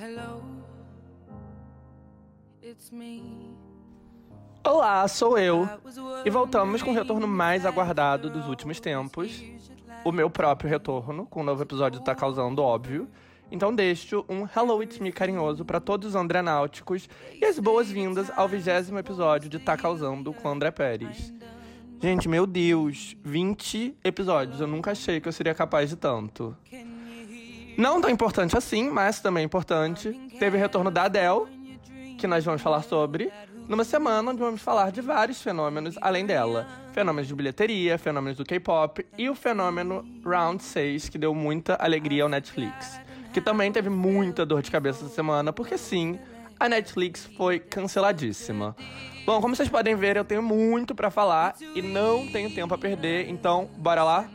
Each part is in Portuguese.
Hello, it's me. Olá, sou eu. E voltamos com o retorno mais aguardado dos últimos tempos. O meu próprio retorno, com o um novo episódio Tá Causando, óbvio. Então deixo um Hello It's Me carinhoso para todos os andrenáuticos e as boas-vindas ao vigésimo episódio de Tá Causando com André Pérez. Gente, meu Deus, 20 episódios. Eu nunca achei que eu seria capaz de tanto. Não tão importante assim, mas também importante. Teve o retorno da Adele, que nós vamos falar sobre, numa semana onde vamos falar de vários fenômenos além dela. Fenômenos de bilheteria, fenômenos do K-pop e o fenômeno Round 6, que deu muita alegria ao Netflix. Que também teve muita dor de cabeça essa semana, porque sim, a Netflix foi canceladíssima. Bom, como vocês podem ver, eu tenho muito para falar e não tenho tempo a perder, então bora lá?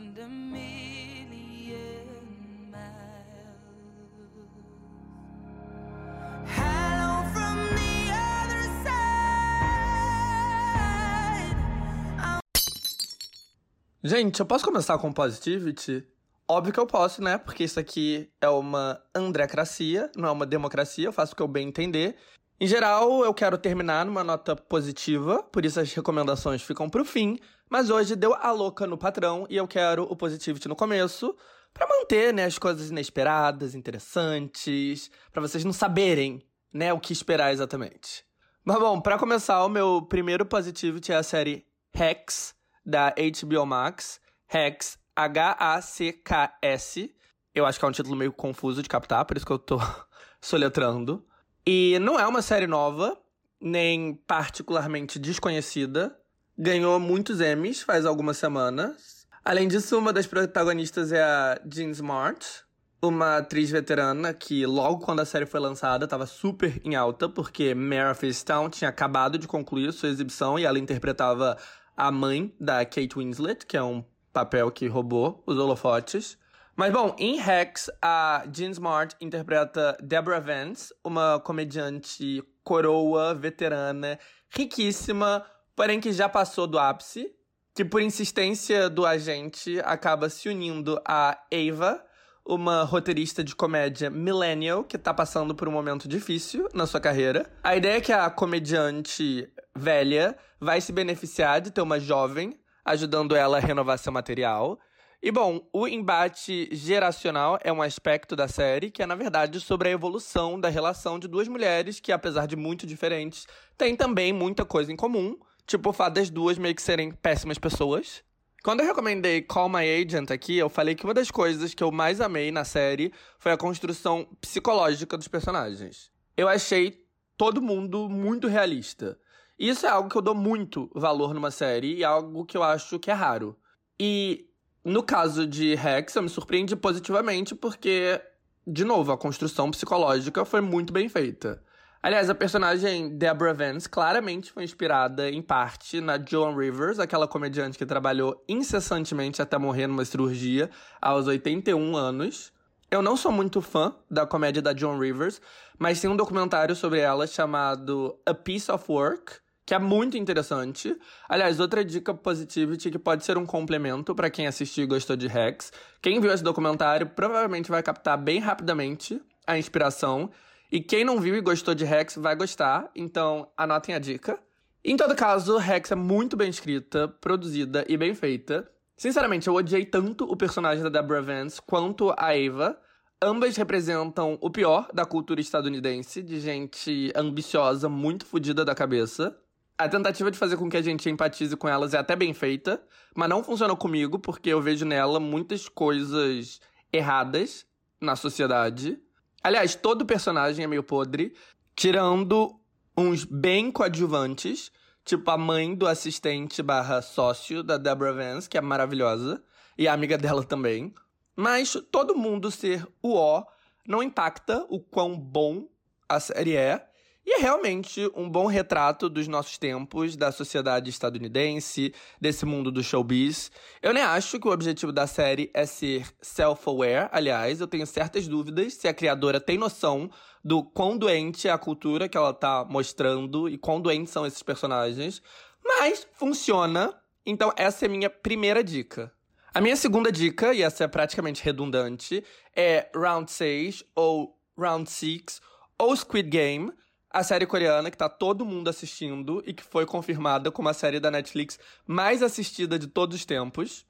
Gente, eu posso começar com positivity? Óbvio que eu posso, né? Porque isso aqui é uma andrecracia, não é uma democracia, eu faço o que eu bem entender. Em geral, eu quero terminar numa nota positiva, por isso as recomendações ficam pro fim, mas hoje deu a louca no patrão e eu quero o positivity no começo, para manter, né, as coisas inesperadas, interessantes, para vocês não saberem, né, o que esperar exatamente. Mas bom, para começar, o meu primeiro positivity é a série Hex, da HBO Max, Hex, H-A-C-K-S. Eu acho que é um título meio confuso de captar, por isso que eu tô soletrando. E não é uma série nova, nem particularmente desconhecida. Ganhou muitos Emmys faz algumas semanas. Além disso, uma das protagonistas é a Jean Smart, uma atriz veterana que logo quando a série foi lançada estava super em alta, porque Mare of tinha acabado de concluir sua exibição e ela interpretava a mãe da Kate Winslet, que é um papel que roubou os holofotes. Mas bom, em Rex, a Jean Smart interpreta Deborah Vance, uma comediante coroa, veterana, riquíssima, porém que já passou do ápice, que por insistência do agente acaba se unindo a Ava, uma roteirista de comédia millennial que tá passando por um momento difícil na sua carreira. A ideia é que a comediante velha vai se beneficiar de ter uma jovem ajudando ela a renovar seu material. E bom, o embate geracional é um aspecto da série que é, na verdade, sobre a evolução da relação de duas mulheres que, apesar de muito diferentes, têm também muita coisa em comum. Tipo o fato das duas meio que serem péssimas pessoas. Quando eu recomendei Call My Agent aqui, eu falei que uma das coisas que eu mais amei na série foi a construção psicológica dos personagens. Eu achei todo mundo muito realista. Isso é algo que eu dou muito valor numa série e algo que eu acho que é raro. E no caso de Rex, eu me surpreendi positivamente porque, de novo, a construção psicológica foi muito bem feita. Aliás, a personagem Deborah Vance claramente foi inspirada, em parte, na Joan Rivers, aquela comediante que trabalhou incessantemente até morrer numa cirurgia aos 81 anos. Eu não sou muito fã da comédia da Joan Rivers, mas tem um documentário sobre ela chamado A Piece of Work, que é muito interessante. Aliás, outra dica positivity que pode ser um complemento para quem assistiu e gostou de Rex. Quem viu esse documentário provavelmente vai captar bem rapidamente a inspiração e quem não viu e gostou de Rex vai gostar, então anotem a dica. Em todo caso, Rex é muito bem escrita, produzida e bem feita. Sinceramente, eu odiei tanto o personagem da Deborah Vance quanto a Ava. Ambas representam o pior da cultura estadunidense, de gente ambiciosa, muito fodida da cabeça. A tentativa de fazer com que a gente empatize com elas é até bem feita, mas não funciona comigo porque eu vejo nela muitas coisas erradas na sociedade. Aliás, todo personagem é meio podre, tirando uns bem coadjuvantes, tipo a mãe do assistente barra sócio da Deborah Vance, que é maravilhosa, e a amiga dela também. Mas todo mundo ser o ó não impacta o quão bom a série é, e é realmente um bom retrato dos nossos tempos, da sociedade estadunidense, desse mundo do showbiz. Eu nem acho que o objetivo da série é ser self-aware, aliás, eu tenho certas dúvidas se a criadora tem noção do quão doente é a cultura que ela tá mostrando e quão doentes são esses personagens. Mas funciona, então essa é minha primeira dica. A minha segunda dica, e essa é praticamente redundante, é Round 6 ou Round 6 ou Squid Game, a série coreana que tá todo mundo assistindo e que foi confirmada como a série da Netflix mais assistida de todos os tempos.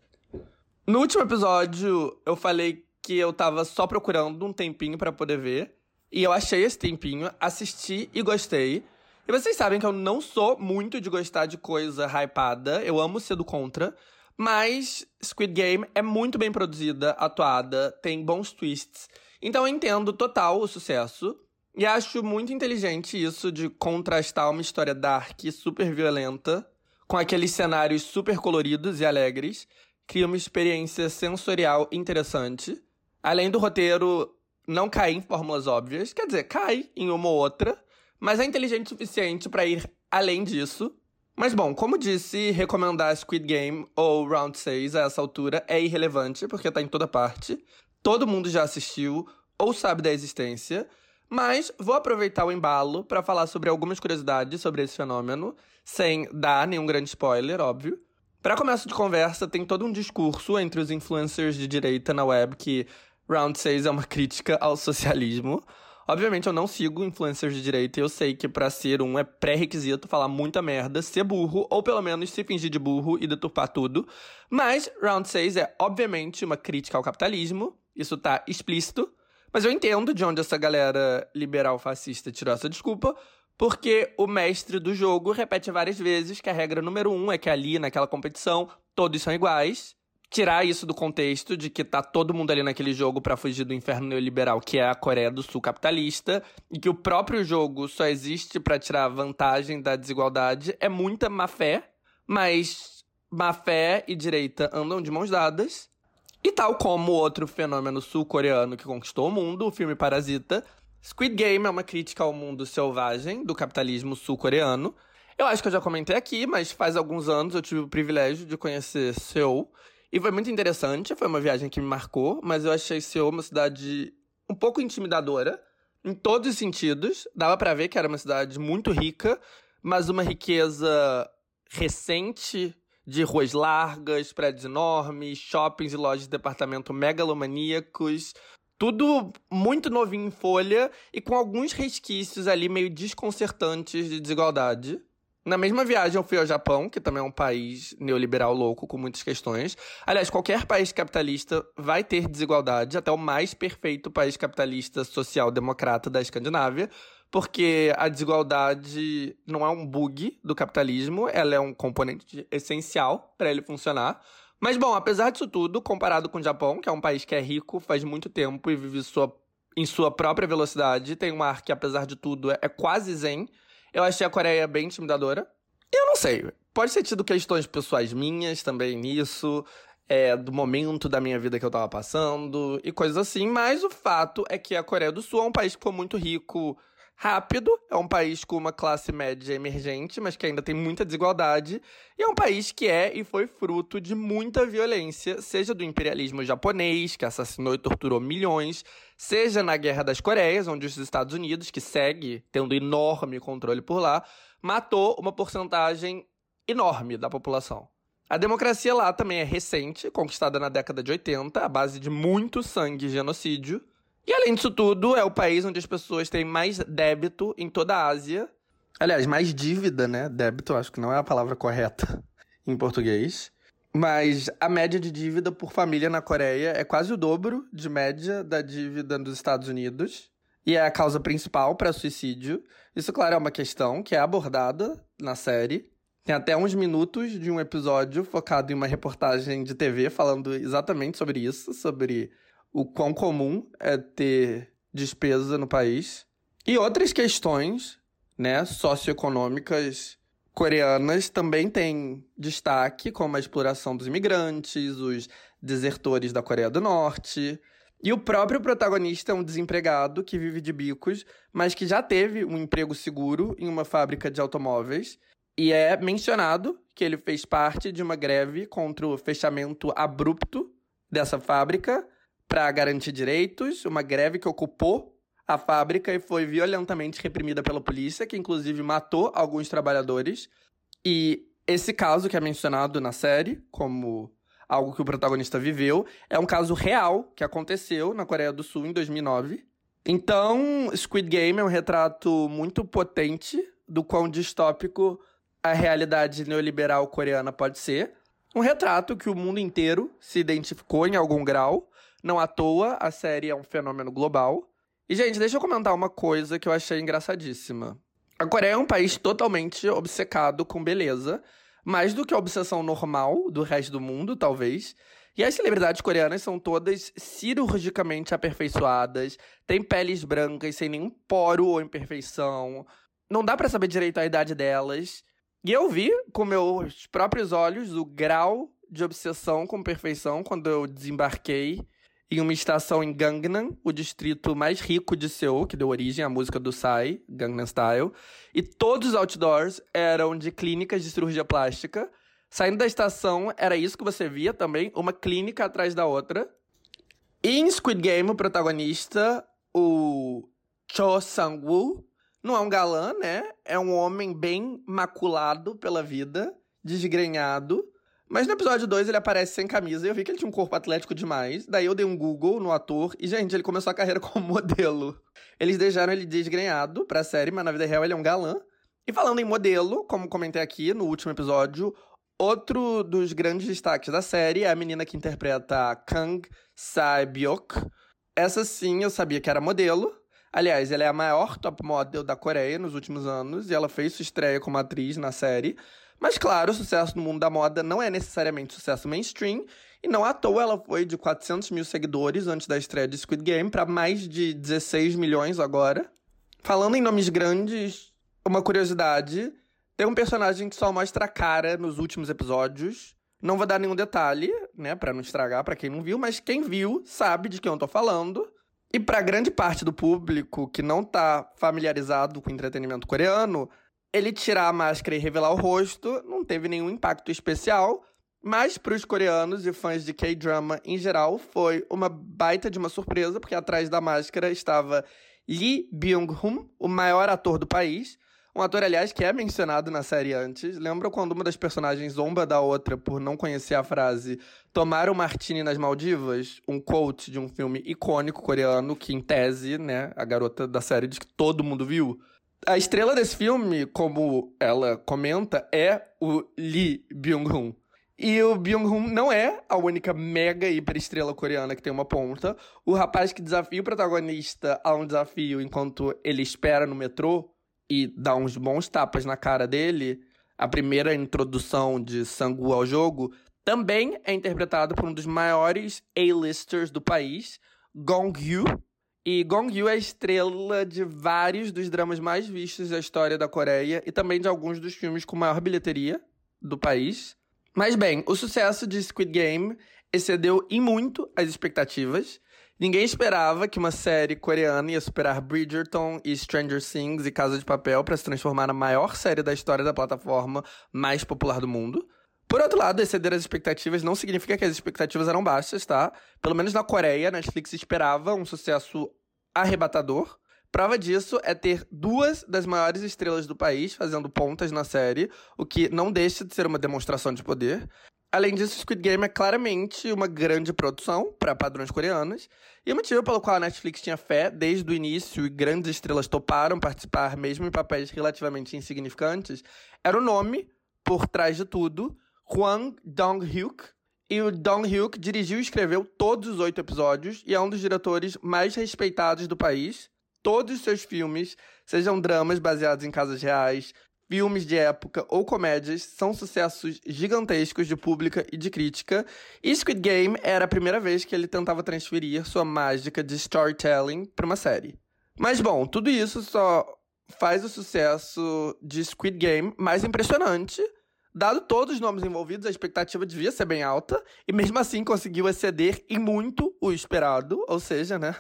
No último episódio, eu falei que eu tava só procurando um tempinho para poder ver. E eu achei esse tempinho, assisti e gostei. E vocês sabem que eu não sou muito de gostar de coisa hypada, eu amo ser do contra. Mas Squid Game é muito bem produzida, atuada, tem bons twists. Então eu entendo total o sucesso. E acho muito inteligente isso de contrastar uma história dark super violenta com aqueles cenários super coloridos e alegres. Cria uma experiência sensorial interessante. Além do roteiro não cair em fórmulas óbvias, quer dizer, cai em uma ou outra, mas é inteligente o suficiente para ir além disso. Mas bom, como disse, recomendar Squid Game ou Round 6 a essa altura é irrelevante, porque tá em toda parte. Todo mundo já assistiu ou sabe da existência. Mas vou aproveitar o embalo para falar sobre algumas curiosidades sobre esse fenômeno, sem dar nenhum grande spoiler, óbvio. Para começo de conversa, tem todo um discurso entre os influencers de direita na web que Round 6 é uma crítica ao socialismo. Obviamente eu não sigo influencers de direita e eu sei que para ser um é pré-requisito falar muita merda, ser burro, ou pelo menos se fingir de burro e deturpar tudo. Mas Round 6 é obviamente uma crítica ao capitalismo, isso tá explícito. Mas eu entendo de onde essa galera liberal fascista tirou essa desculpa, porque o mestre do jogo repete várias vezes que a regra número um é que ali, naquela competição, todos são iguais tirar isso do contexto de que tá todo mundo ali naquele jogo para fugir do inferno neoliberal, que é a Coreia do Sul capitalista, e que o próprio jogo só existe para tirar vantagem da desigualdade, é muita má fé, mas má fé e direita andam de mãos dadas. E tal como outro fenômeno sul-coreano que conquistou o mundo, o filme Parasita, Squid Game é uma crítica ao mundo selvagem do capitalismo sul-coreano. Eu acho que eu já comentei aqui, mas faz alguns anos eu tive o privilégio de conhecer Seul e foi muito interessante, foi uma viagem que me marcou, mas eu achei Seul uma cidade um pouco intimidadora, em todos os sentidos. Dava para ver que era uma cidade muito rica, mas uma riqueza recente, de ruas largas, prédios enormes, shoppings e lojas de departamento megalomaníacos. Tudo muito novinho em folha e com alguns resquícios ali meio desconcertantes de desigualdade. Na mesma viagem, eu fui ao Japão, que também é um país neoliberal louco, com muitas questões. Aliás, qualquer país capitalista vai ter desigualdade, até o mais perfeito país capitalista social-democrata da Escandinávia, porque a desigualdade não é um bug do capitalismo, ela é um componente essencial para ele funcionar. Mas, bom, apesar disso tudo, comparado com o Japão, que é um país que é rico faz muito tempo e vive sua, em sua própria velocidade, tem um ar que, apesar de tudo, é, quase zen eu achei a Coreia bem intimidadora. Eu não sei, pode ter tido questões pessoais minhas também nisso, é, do momento da minha vida que eu tava passando e coisas assim, mas o fato é que a Coreia do Sul é um país que foi muito rico rápido, é um país com uma classe média emergente, mas que ainda tem muita desigualdade, e é um país que é e foi fruto de muita violência, seja do imperialismo japonês, que assassinou e torturou milhões, seja na Guerra das Coreias, onde os Estados Unidos, que segue tendo enorme controle por lá, matou uma porcentagem enorme da população. A democracia lá também é recente, conquistada na década de 80, à base de muito sangue e genocídio. E além disso tudo, é o país onde as pessoas têm mais débito em toda a Ásia. Aliás, mais dívida, né? Débito, acho que não é a palavra correta em português. Mas a média de dívida por família na Coreia é quase o dobro de média da dívida nos Estados Unidos. E é a causa principal para suicídio. Isso, claro, é uma questão que é abordada na série. Tem até uns minutos de um episódio focado em uma reportagem de TV falando exatamente sobre isso, sobre o quão comum é ter despesa no país. E outras questões, né, socioeconômicas coreanas também têm destaque, como a exploração dos imigrantes, os desertores da Coreia do Norte. E o próprio protagonista é um desempregado que vive de bicos, mas que já teve um emprego seguro em uma fábrica de automóveis. E é mencionado que ele fez parte de uma greve contra o fechamento abrupto dessa fábrica para garantir direitos, uma greve que ocupou a fábrica e foi violentamente reprimida pela polícia, que inclusive matou alguns trabalhadores. E esse caso que é mencionado na série, como algo que o protagonista viveu, é um caso real que aconteceu na Coreia do Sul em 2009. Então, Squid Game é um retrato muito potente do quão distópico a realidade neoliberal coreana pode ser. Um retrato que o mundo inteiro se identificou em algum grau. Não à toa, a série é um fenômeno global. E, gente, deixa eu comentar uma coisa que eu achei engraçadíssima. A Coreia é um país totalmente obcecado com beleza, mais do que a obsessão normal do resto do mundo, talvez. E as celebridades coreanas são todas cirurgicamente aperfeiçoadas, têm peles brancas sem nenhum poro ou imperfeição. Não dá para saber direito a idade delas. E eu vi com meus próprios olhos o grau de obsessão com perfeição quando eu desembarquei em uma estação em Gangnam, o distrito mais rico de Seul, que deu origem à música do Psy, Gangnam Style. E todos os outdoors eram de clínicas de cirurgia plástica Saindo da estação, era isso que você via também, uma clínica atrás da outra. E em Squid Game, o protagonista, o Cho Sang-woo, não é um galã, né? É um homem bem maculado pela vida, desgrenhado. Mas no episódio 2 ele aparece sem camisa e eu vi que ele tinha um corpo atlético demais. Daí eu dei um Google no ator e, gente, ele começou a carreira como modelo. Eles deixaram ele desgrenhado pra série, mas na vida real ele é um galã. E falando em modelo, como comentei aqui no último episódio, Outro dos grandes destaques da série é a menina que interpreta Kang Sae-byuk. Essa sim eu sabia que era modelo. Aliás, ela é a maior top model da Coreia nos últimos anos e ela fez sua estreia como atriz na série. Mas claro, o sucesso no mundo da moda não é necessariamente sucesso mainstream, e não à toa ela foi de 400 mil seguidores antes da estreia de Squid Game para mais de 16 milhões agora. Falando em nomes grandes, uma curiosidade tem um personagem que só mostra a cara nos últimos episódios. Não vou dar nenhum detalhe, né, para não estragar para quem não viu, mas quem viu sabe de quem eu tô falando. E para grande parte do público que não tá familiarizado com entretenimento coreano, ele tirar a máscara e revelar o rosto não teve nenhum impacto especial, mas para os coreanos e fãs de K-drama em geral foi uma baita de uma surpresa, porque atrás da máscara estava Lee Byung-hun, o maior ator do país, um ator, aliás, que é mencionado na série antes. Lembra quando uma das personagens zomba da outra por não conhecer a frase Tomar o Martini nas Maldivas? Um quote de um filme icônico coreano que, em tese, né, a garota da série diz que todo mundo viu. A estrela desse filme, como ela comenta, é o Lee Byung-hun. E o Byung-hun não é a única mega hiper estrela coreana que tem uma ponta. O rapaz que desafia o protagonista a um desafio enquanto ele espera no metrô e dá uns bons tapas na cara dele, a primeira introdução de Sangu ao jogo, também é interpretado por um dos maiores A-listers do país, Gong Yoo. E Gong Yoo é estrela de vários dos dramas mais vistos da história da Coreia e também de alguns dos filmes com maior bilheteria do país. Mas bem, o sucesso de Squid Game excedeu em muito as expectativas Ninguém esperava que uma série coreana ia superar Bridgerton e Stranger Things e Casa de Papel para se transformar na maior série da história da plataforma mais popular do mundo. Por outro lado, exceder as expectativas não significa que as expectativas eram baixas, tá? Pelo menos na Coreia, Netflix esperava um sucesso arrebatador. Prova disso é ter duas das maiores estrelas do país fazendo pontas na série, o que não deixa de ser uma demonstração de poder. Além disso, Squid Game é claramente uma grande produção para padrões coreanos, e o motivo pelo qual a Netflix tinha fé desde o início e grandes estrelas toparam participar mesmo em papéis relativamente insignificantes era o nome por trás de tudo, Hwang Dong-hyuk. E o Dong-hyuk dirigiu e escreveu todos os oito episódios e é um dos diretores mais respeitados do país. Todos os seus filmes, sejam dramas baseados em casas reais, filmes de época ou comédias são sucessos gigantescos de pública e de crítica, e Squid Game era a primeira vez que ele tentava transferir sua mágica de storytelling para uma série. Mas bom, tudo isso só faz o sucesso de Squid Game mais impressionante. Dado todos os nomes envolvidos, a expectativa devia ser bem alta, e mesmo assim conseguiu exceder em muito o esperado, ou seja, né,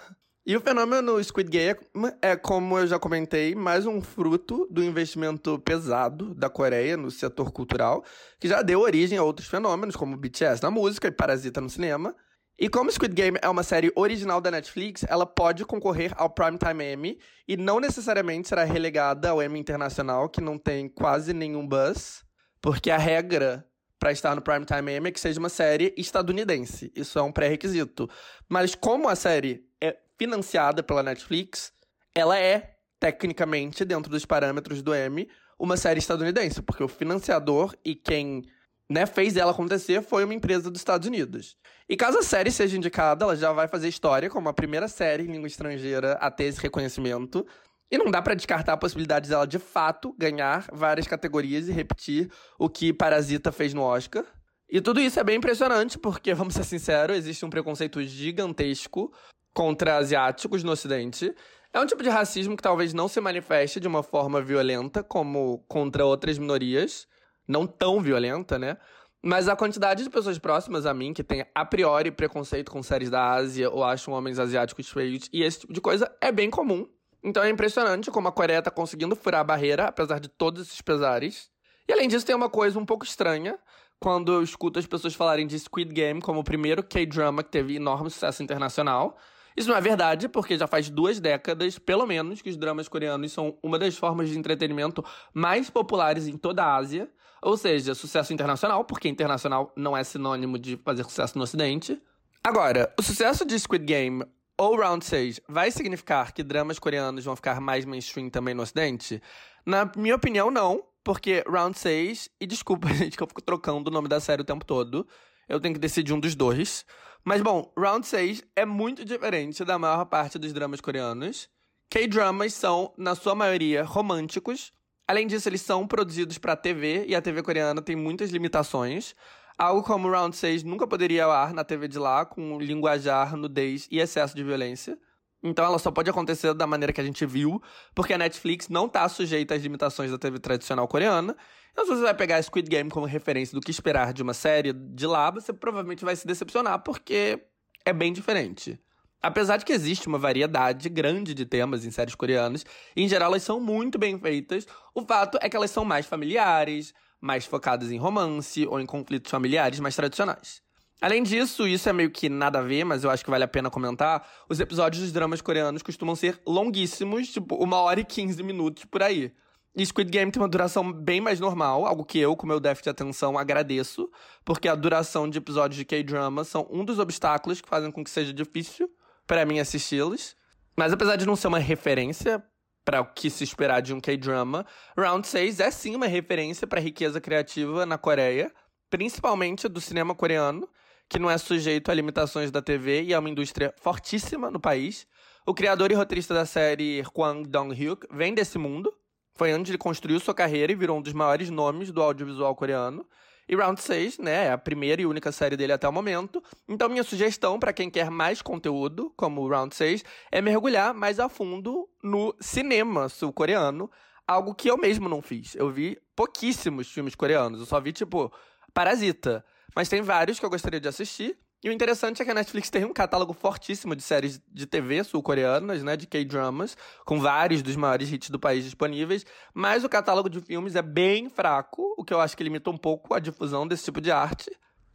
e o fenômeno Squid Game é, como eu já comentei, mais um fruto do investimento pesado da Coreia no setor cultural, que já deu origem a outros fenômenos, como BTS na música e Parasita no cinema. E como Squid Game é uma série original da Netflix, ela pode concorrer ao Primetime Emmy e não necessariamente será relegada ao Emmy Internacional, que não tem quase nenhum buzz, porque a regra para estar no Primetime Emmy é que seja uma série estadunidense. Isso é um pré-requisito. Mas como a série é financiada pela Netflix, ela é, tecnicamente, dentro dos parâmetros do M, uma série estadunidense, porque o financiador e quem né, fez ela acontecer foi uma empresa dos Estados Unidos. E caso a série seja indicada, ela já vai fazer história como a primeira série em língua estrangeira a ter esse reconhecimento. E não dá para descartar a possibilidade dela de fato ganhar várias categorias e repetir o que Parasita fez no Oscar. E tudo isso é bem impressionante, porque, vamos ser sinceros, existe um preconceito gigantesco contra asiáticos no Ocidente. É um tipo de racismo que talvez não se manifeste de uma forma violenta como contra outras minorias, não tão violenta, né? Mas a quantidade de pessoas próximas a mim que tem a priori preconceito com séries da Ásia ou acham homens asiáticos feios e esse tipo de coisa é bem comum. Então é impressionante como a Coreia tá conseguindo furar a barreira, apesar de todos esses pesares. E além disso, tem uma coisa um pouco estranha, quando eu escuto as pessoas falarem de Squid Game como o primeiro K-drama que teve enorme sucesso internacional. Isso não é verdade, porque já faz duas décadas, pelo menos, que os dramas coreanos são uma das formas de entretenimento mais populares em toda a Ásia. Ou seja, sucesso internacional, porque internacional não é sinônimo de fazer sucesso no Ocidente. Agora, o sucesso de Squid Game ou Round 6 vai significar que dramas coreanos vão ficar mais mainstream também no Ocidente? Na minha opinião, não, porque Round 6, e desculpa, gente, que eu fico trocando o nome da série o tempo todo. Eu tenho que decidir um dos dois. Mas bom, Round 6 é muito diferente da maior parte dos dramas coreanos. K-dramas são, na sua maioria, românticos. Além disso, eles são produzidos para TV e a TV coreana tem muitas limitações. Algo como Round 6 nunca poderia ao ar na TV de lá, com linguajar, nudez e excesso de violência. Então ela só pode acontecer da maneira que a gente viu, porque a Netflix não tá sujeita às limitações da TV tradicional coreana. Então, se você vai pegar Squid Game como referência do que esperar de uma série de lá, você provavelmente vai se decepcionar, porque é bem diferente. Apesar de que existe uma variedade grande de temas em séries coreanas, e em geral elas são muito bem feitas, o fato é que elas são mais familiares, mais focadas em romance ou em conflitos familiares mais tradicionais. Além disso, isso é meio que nada a ver, mas eu acho que vale a pena comentar. Os episódios dos dramas coreanos costumam ser longuíssimos, tipo uma hora e quinze minutos por aí. E Squid Game tem uma duração bem mais normal, algo que eu, com meu déficit de atenção, agradeço, porque a duração de episódios de K-drama são um dos obstáculos que fazem com que seja difícil para mim assisti-los. Mas apesar de não ser uma referência para o que se esperar de um K-drama, Round 6 é sim uma referência para a riqueza criativa na Coreia, principalmente do cinema coreano, que não é sujeito a limitações da TV e é uma indústria fortíssima no país. O criador e roteirista da série Kwang Dong-hyuk vem desse mundo. Foi onde ele construiu sua carreira e virou um dos maiores nomes do audiovisual coreano. E Round 6, né, é a primeira e única série dele até o momento. Então minha sugestão para quem quer mais conteúdo, como Round 6, é mergulhar mais a fundo no cinema sul-coreano, algo que eu mesmo não fiz. Eu vi pouquíssimos filmes coreanos, eu só vi tipo Parasita, mas tem vários que eu gostaria de assistir. E o interessante é que a Netflix tem um catálogo fortíssimo de séries de TV sul-coreanas, né, de K-dramas, com vários dos maiores hits do país disponíveis, mas o catálogo de filmes é bem fraco, o que eu acho que limita um pouco a difusão desse tipo de arte.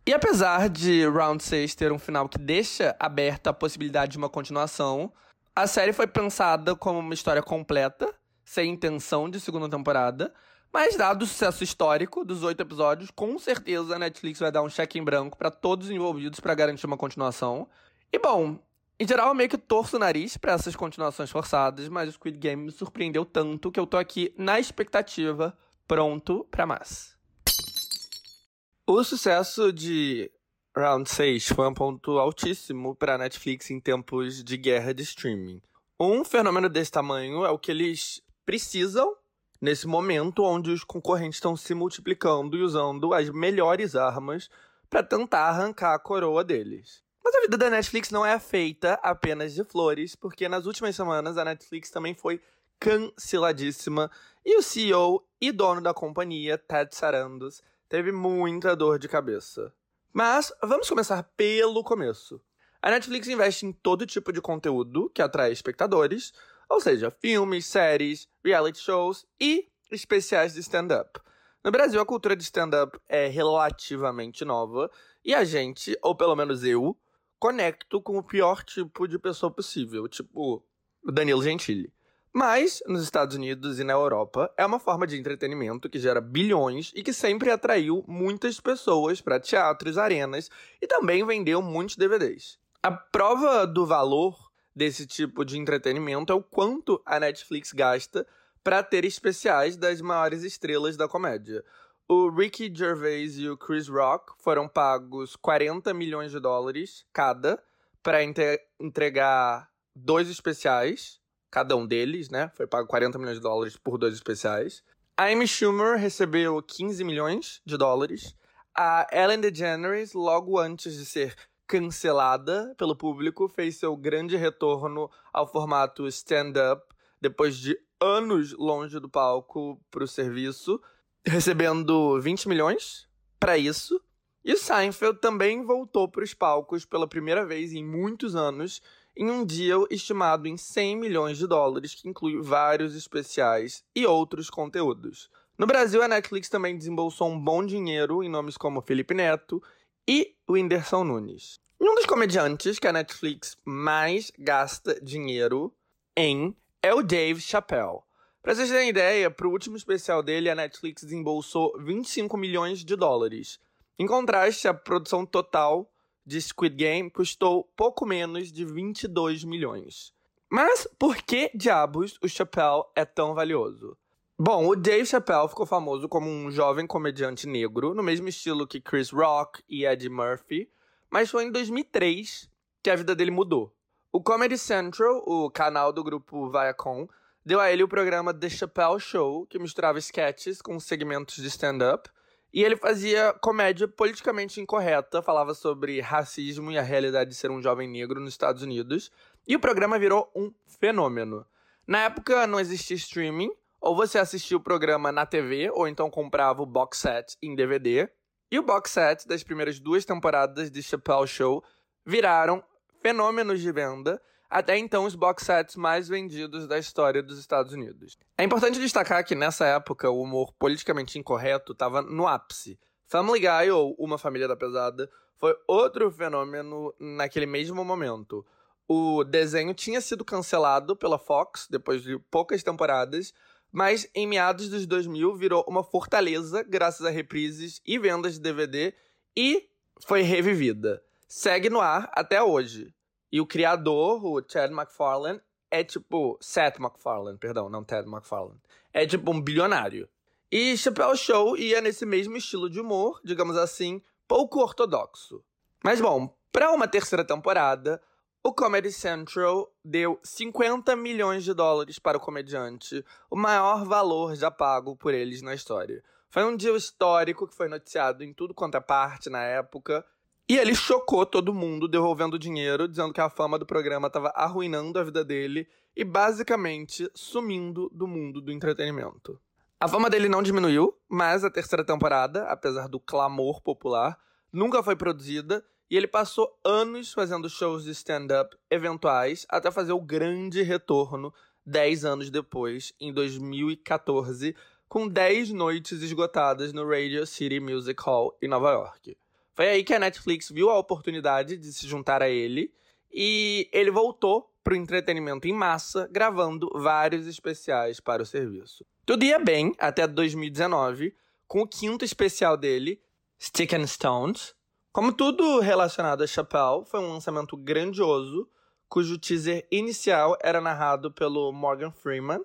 E apesar de Round 6 ter um final que deixa aberta a possibilidade de uma continuação, a série foi pensada como uma história completa, sem intenção de segunda temporada, mas, dado o sucesso histórico dos oito episódios, com certeza a Netflix vai dar um cheque em branco para todos os envolvidos para garantir uma continuação. E, bom, em geral, eu meio que torço o nariz para essas continuações forçadas, mas o Squid Game me surpreendeu tanto que eu tô aqui na expectativa, pronto para mais. O sucesso de Round 6 foi um ponto altíssimo para a Netflix em tempos de guerra de streaming. Um fenômeno desse tamanho é o que eles precisam nesse momento onde os concorrentes estão se multiplicando e usando as melhores armas para tentar arrancar a coroa deles. Mas a vida da Netflix não é feita apenas de flores, porque nas últimas semanas a Netflix também foi canceladíssima e o CEO e dono da companhia, Ted Sarandos, teve muita dor de cabeça. Mas vamos começar pelo começo. A Netflix investe em todo tipo de conteúdo que atrai espectadores, ou seja, filmes, séries, reality shows e especiais de stand-up. No Brasil, a cultura de stand-up é relativamente nova e a gente, ou pelo menos eu, conecto com o pior tipo de pessoa possível, tipo o Danilo Gentili. Mas, nos Estados Unidos e na Europa, é uma forma de entretenimento que gera bilhões e que sempre atraiu muitas pessoas para teatros, arenas e também vendeu muitos DVDs. A prova do valor desse tipo de entretenimento é o quanto a Netflix gasta para ter especiais das maiores estrelas da comédia. O Ricky Gervais e o Chris Rock foram pagos 40 milhões de dólares cada para entregar dois especiais, cada um deles, né? Foi pago 40 milhões de dólares por dois especiais. A Amy Schumer recebeu 15 milhões de dólares. A Ellen DeGeneres, logo antes de ser cancelada pelo público, fez seu grande retorno ao formato stand-up depois de anos longe do palco para o serviço, recebendo 20 milhões para isso. E Seinfeld também voltou para os palcos pela primeira vez em muitos anos, em um dia estimado em 100 milhões de dólares, que inclui vários especiais e outros conteúdos. No Brasil, a Netflix também desembolsou um bom dinheiro em nomes como Felipe Neto e Whindersson Nunes. E um dos comediantes que a Netflix mais gasta dinheiro em é o Dave Chappelle. Pra vocês terem ideia, pro último especial dele, a Netflix desembolsou 25 milhões de dólares. Em contraste, a produção total de Squid Game custou pouco menos de 22 milhões. Mas por que diabos o Chappelle é tão valioso? Bom, o Dave Chappelle ficou famoso como um jovem comediante negro, no mesmo estilo que Chris Rock e Eddie Murphy, mas foi em 2003 que a vida dele mudou. O Comedy Central, o canal do grupo Viacom, deu a ele o programa The Chappelle Show, que misturava sketches com segmentos de stand-up, e ele fazia comédia politicamente incorreta, falava sobre racismo e a realidade de ser um jovem negro nos Estados Unidos, e o programa virou um fenômeno. Na época não existia streaming, ou você assistia o programa na TV, ou então comprava o box set em DVD, e o box set das primeiras duas temporadas de Chappelle Show viraram fenômenos de venda, até então os box sets mais vendidos da história dos Estados Unidos. É importante destacar que nessa época o humor politicamente incorreto estava no ápice. Family Guy, ou Uma Família da Pesada, foi outro fenômeno naquele mesmo momento. O desenho tinha sido cancelado pela Fox depois de poucas temporadas, mas em meados dos 2000 virou uma fortaleza graças a reprises e vendas de DVD e foi revivida segue no ar até hoje. E o criador, o Chad MacFarlane, é tipo. Seth MacFarlane, perdão, não Ted MacFarlane. É tipo um bilionário. E Chappelle Show ia nesse mesmo estilo de humor, digamos assim, pouco ortodoxo. Mas bom, para uma terceira temporada, o Comedy Central deu 50 milhões de dólares para o comediante, o maior valor já pago por eles na história. Foi um dia histórico que foi noticiado em tudo quanto é parte na época, e ele chocou todo mundo, devolvendo dinheiro, dizendo que a fama do programa estava arruinando a vida dele e basicamente sumindo do mundo do entretenimento. A fama dele não diminuiu, mas a terceira temporada, apesar do clamor popular, nunca foi produzida e ele passou anos fazendo shows de stand-up eventuais até fazer o grande retorno 10 anos depois, em 2014, com 10 noites esgotadas no Radio City Music Hall em Nova York. Foi aí que a Netflix viu a oportunidade de se juntar a ele e ele voltou para o entretenimento em massa, gravando vários especiais para o serviço. Tudo ia bem até 2019, com o quinto especial dele, Stick and Stones. Como tudo relacionado a Chappelle, foi um lançamento grandioso, cujo teaser inicial era narrado pelo Morgan Freeman.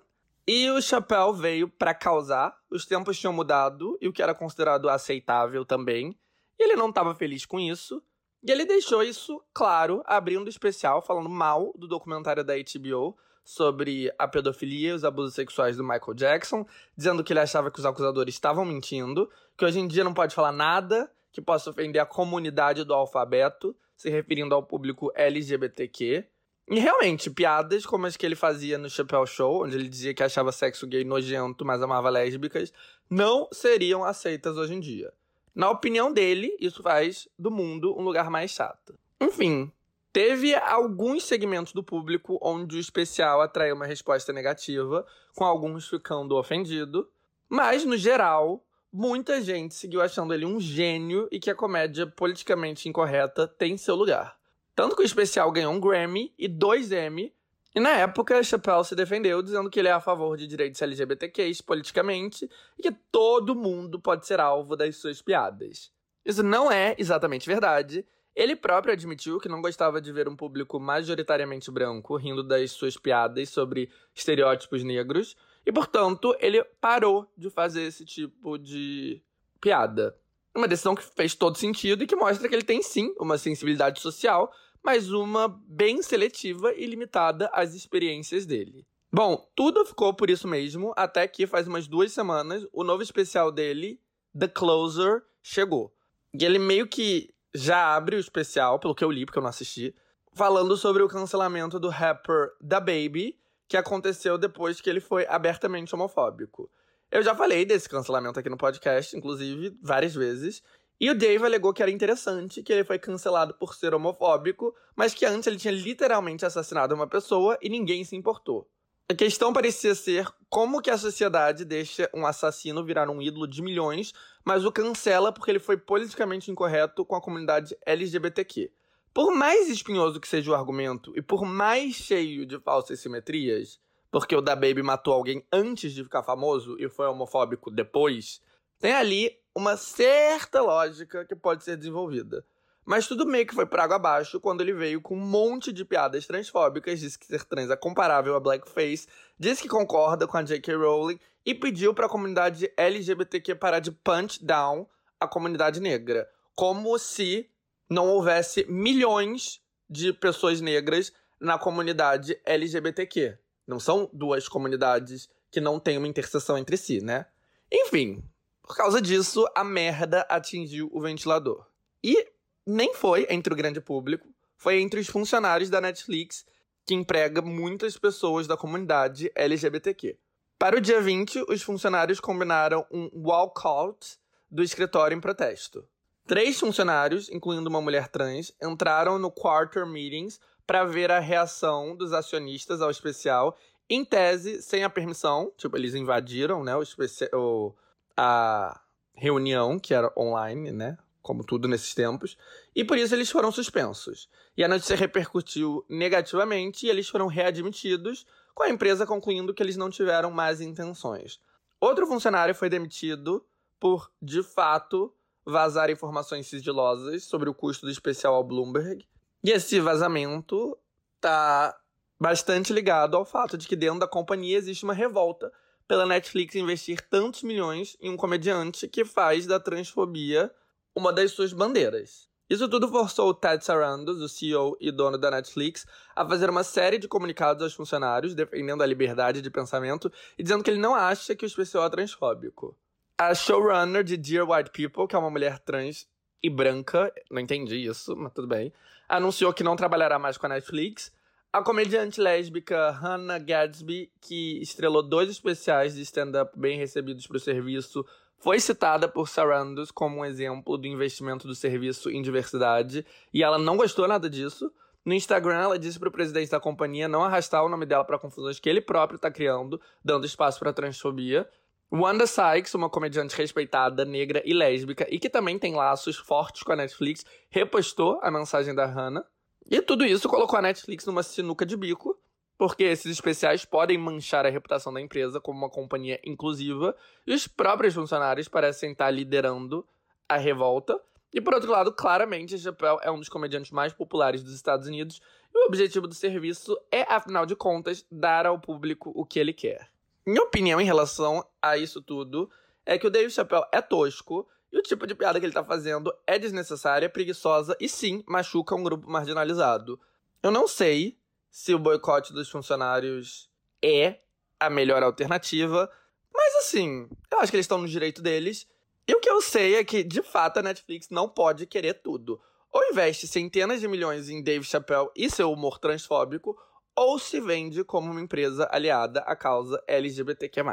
E o Chappelle veio para causar, os tempos tinham mudado e o que era considerado aceitável também e ele não estava feliz com isso. E ele deixou isso claro, abrindo especial, falando mal do documentário da HBO sobre a pedofilia e os abusos sexuais do Michael Jackson, dizendo que ele achava que os acusadores estavam mentindo, que hoje em dia não pode falar nada que possa ofender a comunidade do alfabeto, se referindo ao público LGBTQ. E realmente, piadas como as que ele fazia no Chappelle Show, onde ele dizia que achava sexo gay nojento, mas amava lésbicas, não seriam aceitas hoje em dia. Na opinião dele, isso faz do mundo um lugar mais chato. Enfim, teve alguns segmentos do público onde o especial atraiu uma resposta negativa, com alguns ficando ofendidos, mas no geral, muita gente seguiu achando ele um gênio e que a comédia politicamente incorreta tem seu lugar. Tanto que o especial ganhou um Grammy e dois Emmy e na época, Chappelle se defendeu dizendo que ele é a favor de direitos LGBTQs politicamente e que todo mundo pode ser alvo das suas piadas. Isso não é exatamente verdade. Ele próprio admitiu que não gostava de ver um público majoritariamente branco rindo das suas piadas sobre estereótipos negros, e portanto ele parou de fazer esse tipo de piada. Uma decisão que fez todo sentido e que mostra que ele tem sim uma sensibilidade social, mas uma bem seletiva e limitada às experiências dele. Bom, tudo ficou por isso mesmo, até que faz umas duas semanas o novo especial dele, The Closer, chegou. E ele meio que já abre o especial, pelo que eu li, porque eu não assisti, falando sobre o cancelamento do rapper Da Baby, que aconteceu depois que ele foi abertamente homofóbico. Eu já falei desse cancelamento aqui no podcast, inclusive, várias vezes. E o Dave alegou que era interessante que ele foi cancelado por ser homofóbico, mas que antes ele tinha literalmente assassinado uma pessoa e ninguém se importou. A questão parecia ser como que a sociedade deixa um assassino virar um ídolo de milhões, mas o cancela porque ele foi politicamente incorreto com a comunidade LGBTQ. Por mais espinhoso que seja o argumento e por mais cheio de falsas simetrias, porque o da Baby matou alguém antes de ficar famoso e foi homofóbico depois, tem ali uma certa lógica que pode ser desenvolvida. Mas tudo meio que foi por água abaixo quando ele veio com um monte de piadas transfóbicas, disse que ser trans é comparável a blackface, disse que concorda com a J.K. Rowling e pediu para a comunidade LGBTQ parar de punch down a comunidade negra. Como se não houvesse milhões de pessoas negras na comunidade LGBTQ. Não são duas comunidades que não têm uma interseção entre si, né? Enfim, por causa disso, a merda atingiu o ventilador. E nem foi entre o grande público, foi entre os funcionários da Netflix, que emprega muitas pessoas da comunidade LGBTQ. Para o dia 20, os funcionários combinaram um walkout do escritório em protesto. Três funcionários, incluindo uma mulher trans, entraram no quarter meetings para ver a reação dos acionistas ao especial, em tese, sem a permissão. Tipo, eles invadiram né, o, o a reunião, que era online, né? como tudo nesses tempos, e por isso eles foram suspensos. E a notícia repercutiu negativamente e eles foram readmitidos, com a empresa concluindo que eles não tiveram más intenções. Outro funcionário foi demitido por, de fato, vazar informações sigilosas sobre o custo do especial ao Bloomberg. E esse vazamento está bastante ligado ao fato de que dentro da companhia existe uma revolta pela Netflix investir tantos milhões em um comediante que faz da transfobia uma das suas bandeiras. Isso tudo forçou o Ted Sarandos, o CEO e dono da Netflix, a fazer uma série de comunicados aos funcionários, defendendo a liberdade de pensamento e dizendo que ele não acha que o especial é transfóbico. A showrunner de Dear White People, que é uma mulher trans e branca, não entendi isso, mas tudo bem, anunciou que não trabalhará mais com a Netflix. A comediante lésbica Hannah Gadsby, que estrelou dois especiais de stand-up bem recebidos para o serviço, foi citada por Sarandos como um exemplo do investimento do serviço em diversidade e ela não gostou nada disso. No Instagram, ela disse para o presidente da companhia não arrastar o nome dela para confusões que ele próprio está criando, dando espaço para transfobia. Wanda Sykes, uma comediante respeitada, negra e lésbica, e que também tem laços fortes com a Netflix, repostou a mensagem da Hannah. E tudo isso colocou a Netflix numa sinuca de bico, porque esses especiais podem manchar a reputação da empresa como uma companhia inclusiva, e os próprios funcionários parecem estar liderando a revolta. E por outro lado, claramente, Chappelle é um dos comediantes mais populares dos Estados Unidos, e o objetivo do serviço é, afinal de contas, dar ao público o que ele quer. Minha opinião em relação a isso tudo é que o Dave Chappelle é tosco, e o tipo de piada que ele tá fazendo é desnecessária, preguiçosa e sim machuca um grupo marginalizado. Eu não sei se o boicote dos funcionários é a melhor alternativa. Mas assim, eu acho que eles estão no direito deles. E o que eu sei é que, de fato, a Netflix não pode querer tudo. Ou investe centenas de milhões em Dave Chappelle e seu humor transfóbico, ou se vende como uma empresa aliada à causa LGBTQ+.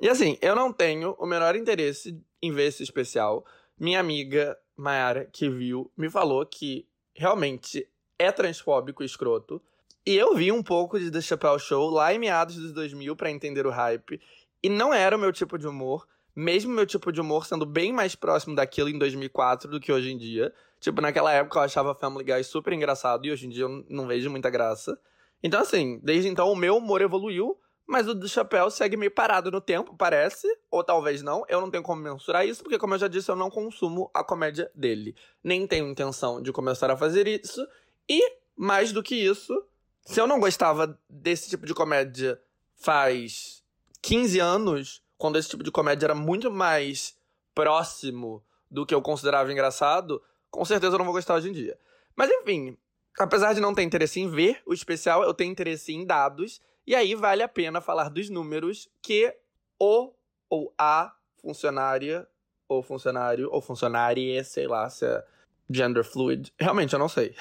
E assim, eu não tenho o menor interesse em ver esse especial. Minha amiga Mayara, que viu, me falou que realmente é transfóbico e escroto. E eu vi um pouco de The Chappelle Show lá em meados dos 2000 para entender o hype. E não era o meu tipo de humor, mesmo meu tipo de humor sendo bem mais próximo daquilo em 2004 do que hoje em dia. Tipo, naquela época eu achava Family Guy super engraçado e hoje em dia eu não vejo muita graça. Então, assim, desde então o meu humor evoluiu, mas o do Chapéu segue meio parado no tempo, parece, ou talvez não. Eu não tenho como mensurar isso, porque, como eu já disse, eu não consumo a comédia dele. Nem tenho intenção de começar a fazer isso. E, mais do que isso, se eu não gostava desse tipo de comédia faz 15 anos, quando esse tipo de comédia era muito mais próximo do que eu considerava engraçado, com certeza eu não vou gostar hoje em dia. Mas enfim, apesar de não ter interesse em ver o especial, eu tenho interesse em dados. E aí vale a pena falar dos números que o ou a funcionária, ou funcionário, ou funcionária, sei lá se é gender fluid, realmente eu não sei,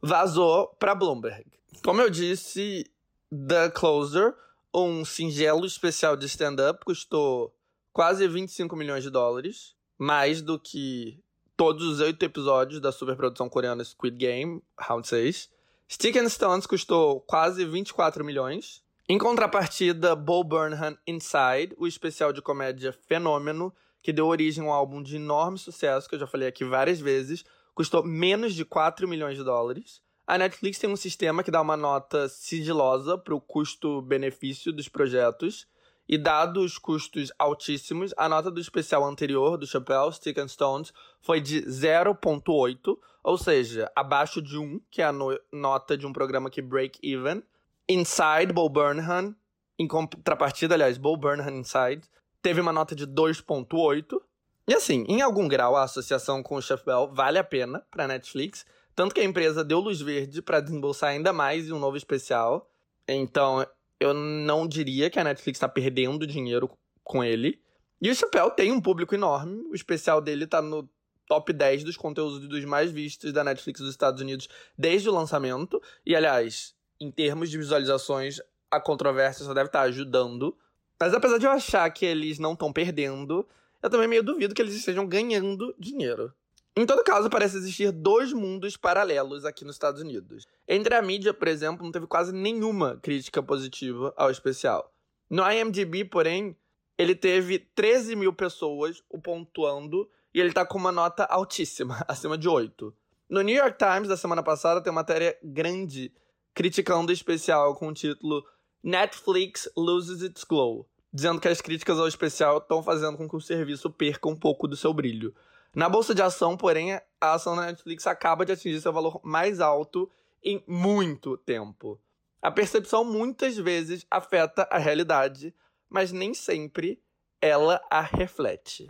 vazou para Bloomberg. Como eu disse, The Closer, um singelo especial de stand-up, custou quase 25 milhões de dólares, mais do que todos os oito episódios da superprodução coreana Squid Game, Round 6. Stick and Stones custou quase 24 milhões. Em contrapartida, Bo Burnham Inside, o especial de comédia Fenômeno, que deu origem a um álbum de enorme sucesso, que eu já falei aqui várias vezes, custou menos de 4 milhões de dólares. A Netflix tem um sistema que dá uma nota sigilosa para o custo-benefício dos projetos. E dados os custos altíssimos, a nota do especial anterior, do Chappelle, Stick and Stones, foi de 0.8, ou seja, abaixo de 1, que é a no nota de um programa que break even. Inside, Bo Burnham, em contrapartida, aliás, Bo Burnham Inside, teve uma nota de 2.8. E assim, em algum grau, a associação com o Chappelle vale a pena para Netflix, tanto que a empresa deu luz verde para desembolsar ainda mais em um novo especial. Então, eu não diria que a Netflix está perdendo dinheiro com ele. E o Chappelle tem um público enorme. O especial dele tá no top 10 dos conteúdos dos mais vistos da Netflix dos Estados Unidos desde o lançamento. E, aliás, em termos de visualizações, a controvérsia só deve estar tá ajudando. Mas apesar de eu achar que eles não estão perdendo, eu também meio duvido que eles estejam ganhando dinheiro. Em todo caso, parece existir dois mundos paralelos aqui nos Estados Unidos. Entre a mídia, por exemplo, não teve quase nenhuma crítica positiva ao especial. No IMDb, porém, ele teve 13 mil pessoas o pontuando e ele tá com uma nota altíssima, acima de 8. No New York Times, da semana passada, tem uma matéria grande criticando o especial com o título Netflix Loses Its Glow, dizendo que as críticas ao especial estão fazendo com que o serviço perca um pouco do seu brilho. Na bolsa de ação, porém, a ação da Netflix acaba de atingir seu valor mais alto em muito tempo. A percepção muitas vezes afeta a realidade, mas nem sempre ela a reflete.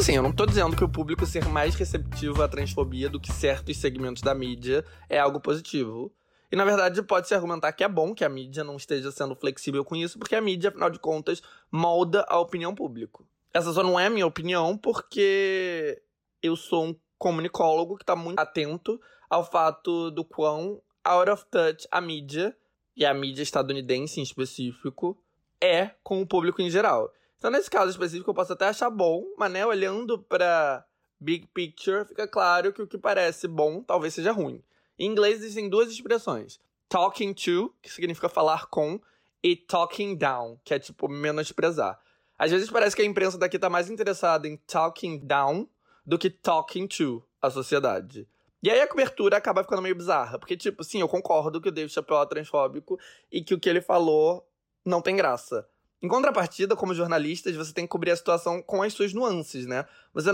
Assim, eu não tô dizendo que o público ser mais receptivo à transfobia do que certos segmentos da mídia é algo positivo. E na verdade pode se argumentar que é bom que a mídia não esteja sendo flexível com isso, porque a mídia, afinal de contas, molda a opinião pública. Essa só não é a minha opinião, porque eu sou um comunicólogo que está muito atento ao fato do quão out of touch a mídia, e a mídia estadunidense em específico, é com o público em geral. Então, nesse caso específico, eu posso até achar bom, mas, né, olhando pra big picture, fica claro que o que parece bom talvez seja ruim. Em inglês existem duas expressões: talking to, que significa falar com, e talking down, que é tipo menosprezar. Às vezes parece que a imprensa daqui tá mais interessada em talking down do que talking to a sociedade. E aí a cobertura acaba ficando meio bizarra, porque, tipo, sim, eu concordo que o David Chappelle é transfóbico e que o que ele falou não tem graça. Em contrapartida, como jornalistas, você tem que cobrir a situação com as suas nuances, né? Você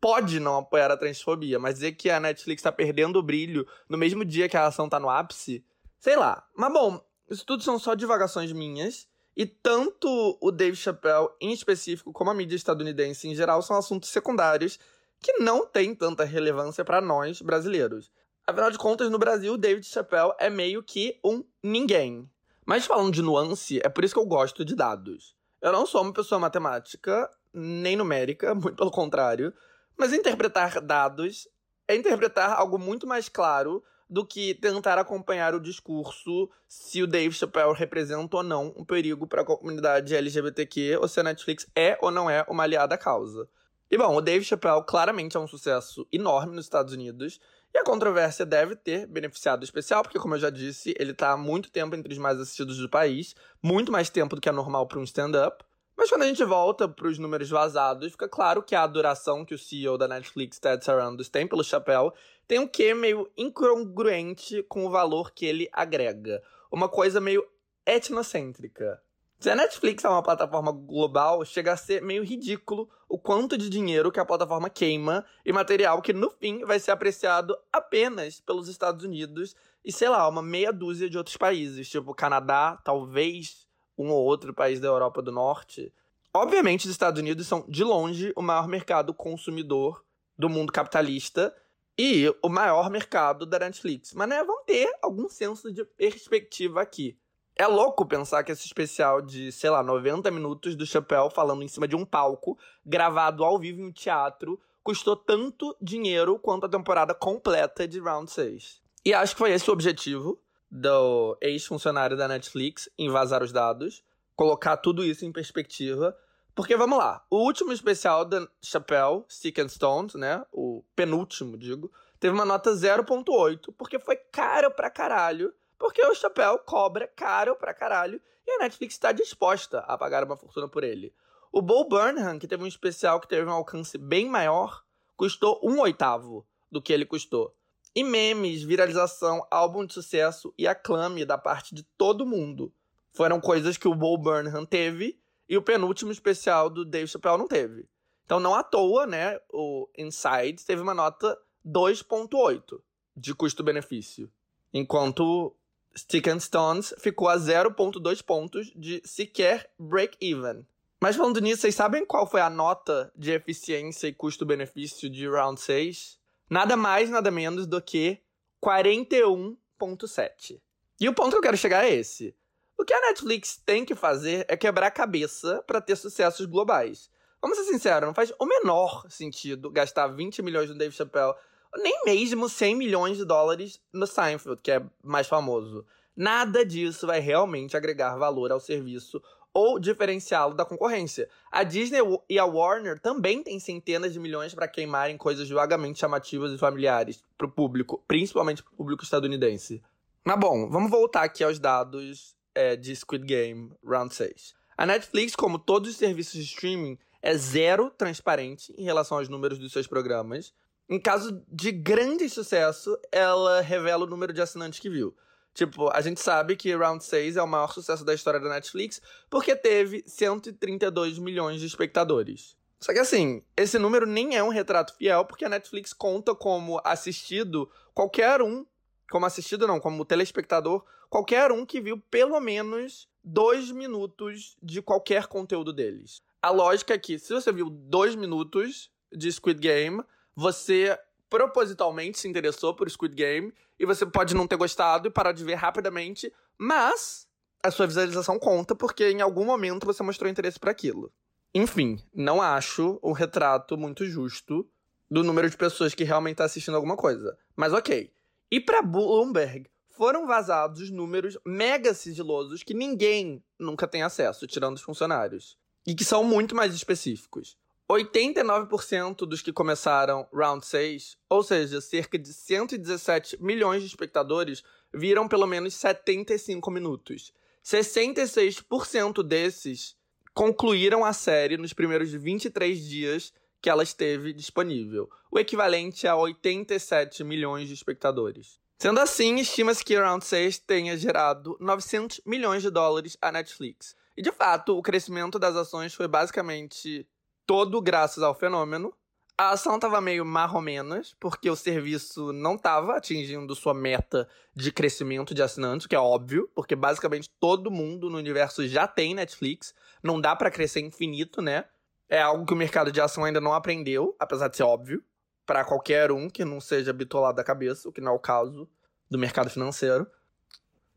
pode não apoiar a transfobia, mas dizer que a Netflix tá perdendo o brilho no mesmo dia que a ação tá no ápice, sei lá. Mas bom, isso tudo são só divagações minhas. E tanto o Dave Chappelle em específico, como a mídia estadunidense em geral, são assuntos secundários que não têm tanta relevância para nós brasileiros. Afinal de contas, no Brasil, o David Chappelle é meio que um ninguém. Mas falando de nuance, é por isso que eu gosto de dados. Eu não sou uma pessoa matemática, nem numérica, muito pelo contrário. Mas interpretar dados é interpretar algo muito mais claro do que tentar acompanhar o discurso se o Dave Chappelle representa ou não um perigo para a comunidade LGBTQ ou se a Netflix é ou não é uma aliada à causa. E bom, o Dave Chappelle claramente é um sucesso enorme nos Estados Unidos. E a controvérsia deve ter beneficiado especial, porque, como eu já disse, ele está há muito tempo entre os mais assistidos do país, muito mais tempo do que é normal para um stand-up. Mas quando a gente volta para os números vazados, fica claro que a adoração que o CEO da Netflix, Ted Sarandos, tem pelo Chappelle tem um quê meio incongruente com o valor que ele agrega. Uma coisa meio etnocêntrica. Se a Netflix é uma plataforma global, chega a ser meio ridículo o quanto de dinheiro que a plataforma queima e material que no fim vai ser apreciado apenas pelos Estados Unidos e, sei lá, uma meia dúzia de outros países, tipo Canadá, talvez um ou outro país da Europa do Norte. Obviamente, os Estados Unidos são, de longe, o maior mercado consumidor do mundo capitalista e o maior mercado da Netflix. Mas, né, vamos ter algum senso de perspectiva aqui. É louco pensar que esse especial de, sei lá, 90 minutos do Chappelle falando em cima de um palco, gravado ao vivo em um teatro, custou tanto dinheiro quanto a temporada completa de Round 6. E acho que foi esse o objetivo do ex-funcionário da Netflix em vazar os dados, colocar tudo isso em perspectiva. Porque vamos lá, o último especial da Chappelle, Stick and Stones, né? O penúltimo, digo, teve uma nota 0.8, porque foi caro pra caralho porque o Chapéu cobra caro pra caralho e a Netflix está disposta a pagar uma fortuna por ele. O Bo Burnham, que teve um especial que teve um alcance bem maior, custou um oitavo do que ele custou. E memes, viralização, álbum de sucesso e aclame da parte de todo mundo foram coisas que o Bo Burnham teve e o penúltimo especial do Dave Chappelle não teve. Então, não à toa, né, o Inside teve uma nota 2.8 de custo-benefício, enquanto Stick and Stones ficou a 0.2 pontos de sequer break-even. Mas falando nisso, vocês sabem qual foi a nota de eficiência e custo-benefício de Round 6? Nada mais, nada menos do que 41.7. E o ponto que eu quero chegar é esse. O que a Netflix tem que fazer é quebrar a cabeça para ter sucessos globais. Vamos ser sinceros, não faz o menor sentido gastar 20 milhões no Dave Chappelle nem mesmo 100 milhões de dólares no Seinfeld, que é mais famoso. Nada disso vai realmente agregar valor ao serviço ou diferenciá-lo da concorrência. A Disney e a Warner também têm centenas de milhões para queimarem coisas vagamente chamativas e familiares para o público, principalmente para o público estadunidense. Mas bom, vamos voltar aqui aos dados é, de Squid Game Round 6. A Netflix, como todos os serviços de streaming, é zero transparente em relação aos números dos seus programas. Em caso de grande sucesso, ela revela o número de assinantes que viu. Tipo, a gente sabe que Round 6 é o maior sucesso da história da Netflix porque teve 132 milhões de espectadores. Só que assim, esse número nem é um retrato fiel porque a Netflix conta como assistido qualquer um, como assistido não, como telespectador, qualquer um que viu pelo menos dois minutos de qualquer conteúdo deles. A lógica é que se você viu dois minutos de Squid Game, você propositalmente se interessou por Squid Game e você pode não ter gostado e parar de ver rapidamente, mas a sua visualização conta porque em algum momento você mostrou interesse para aquilo. Enfim, não acho um retrato muito justo do número de pessoas que realmente está assistindo alguma coisa. Mas ok. E para Bloomberg, foram vazados os números mega sigilosos que ninguém nunca tem acesso, tirando os funcionários. E que são muito mais específicos. 89% dos que começaram Round 6, ou seja, cerca de 117 milhões de espectadores, viram pelo menos 75 minutos. 66% desses concluíram a série nos primeiros 23 dias que ela esteve disponível, o equivalente a 87 milhões de espectadores. Sendo assim, estima-se que Round 6 tenha gerado 900 milhões de dólares à Netflix. E de fato, o crescimento das ações foi basicamente todo graças ao fenômeno. A ação tava meio marromenas, porque o serviço não tava atingindo sua meta de crescimento de assinantes, que é óbvio, porque basicamente todo mundo no universo já tem Netflix, não dá para crescer infinito, né? É algo que o mercado de ação ainda não aprendeu, apesar de ser óbvio, para qualquer um que não seja bitolado da cabeça, o que não é o caso do mercado financeiro.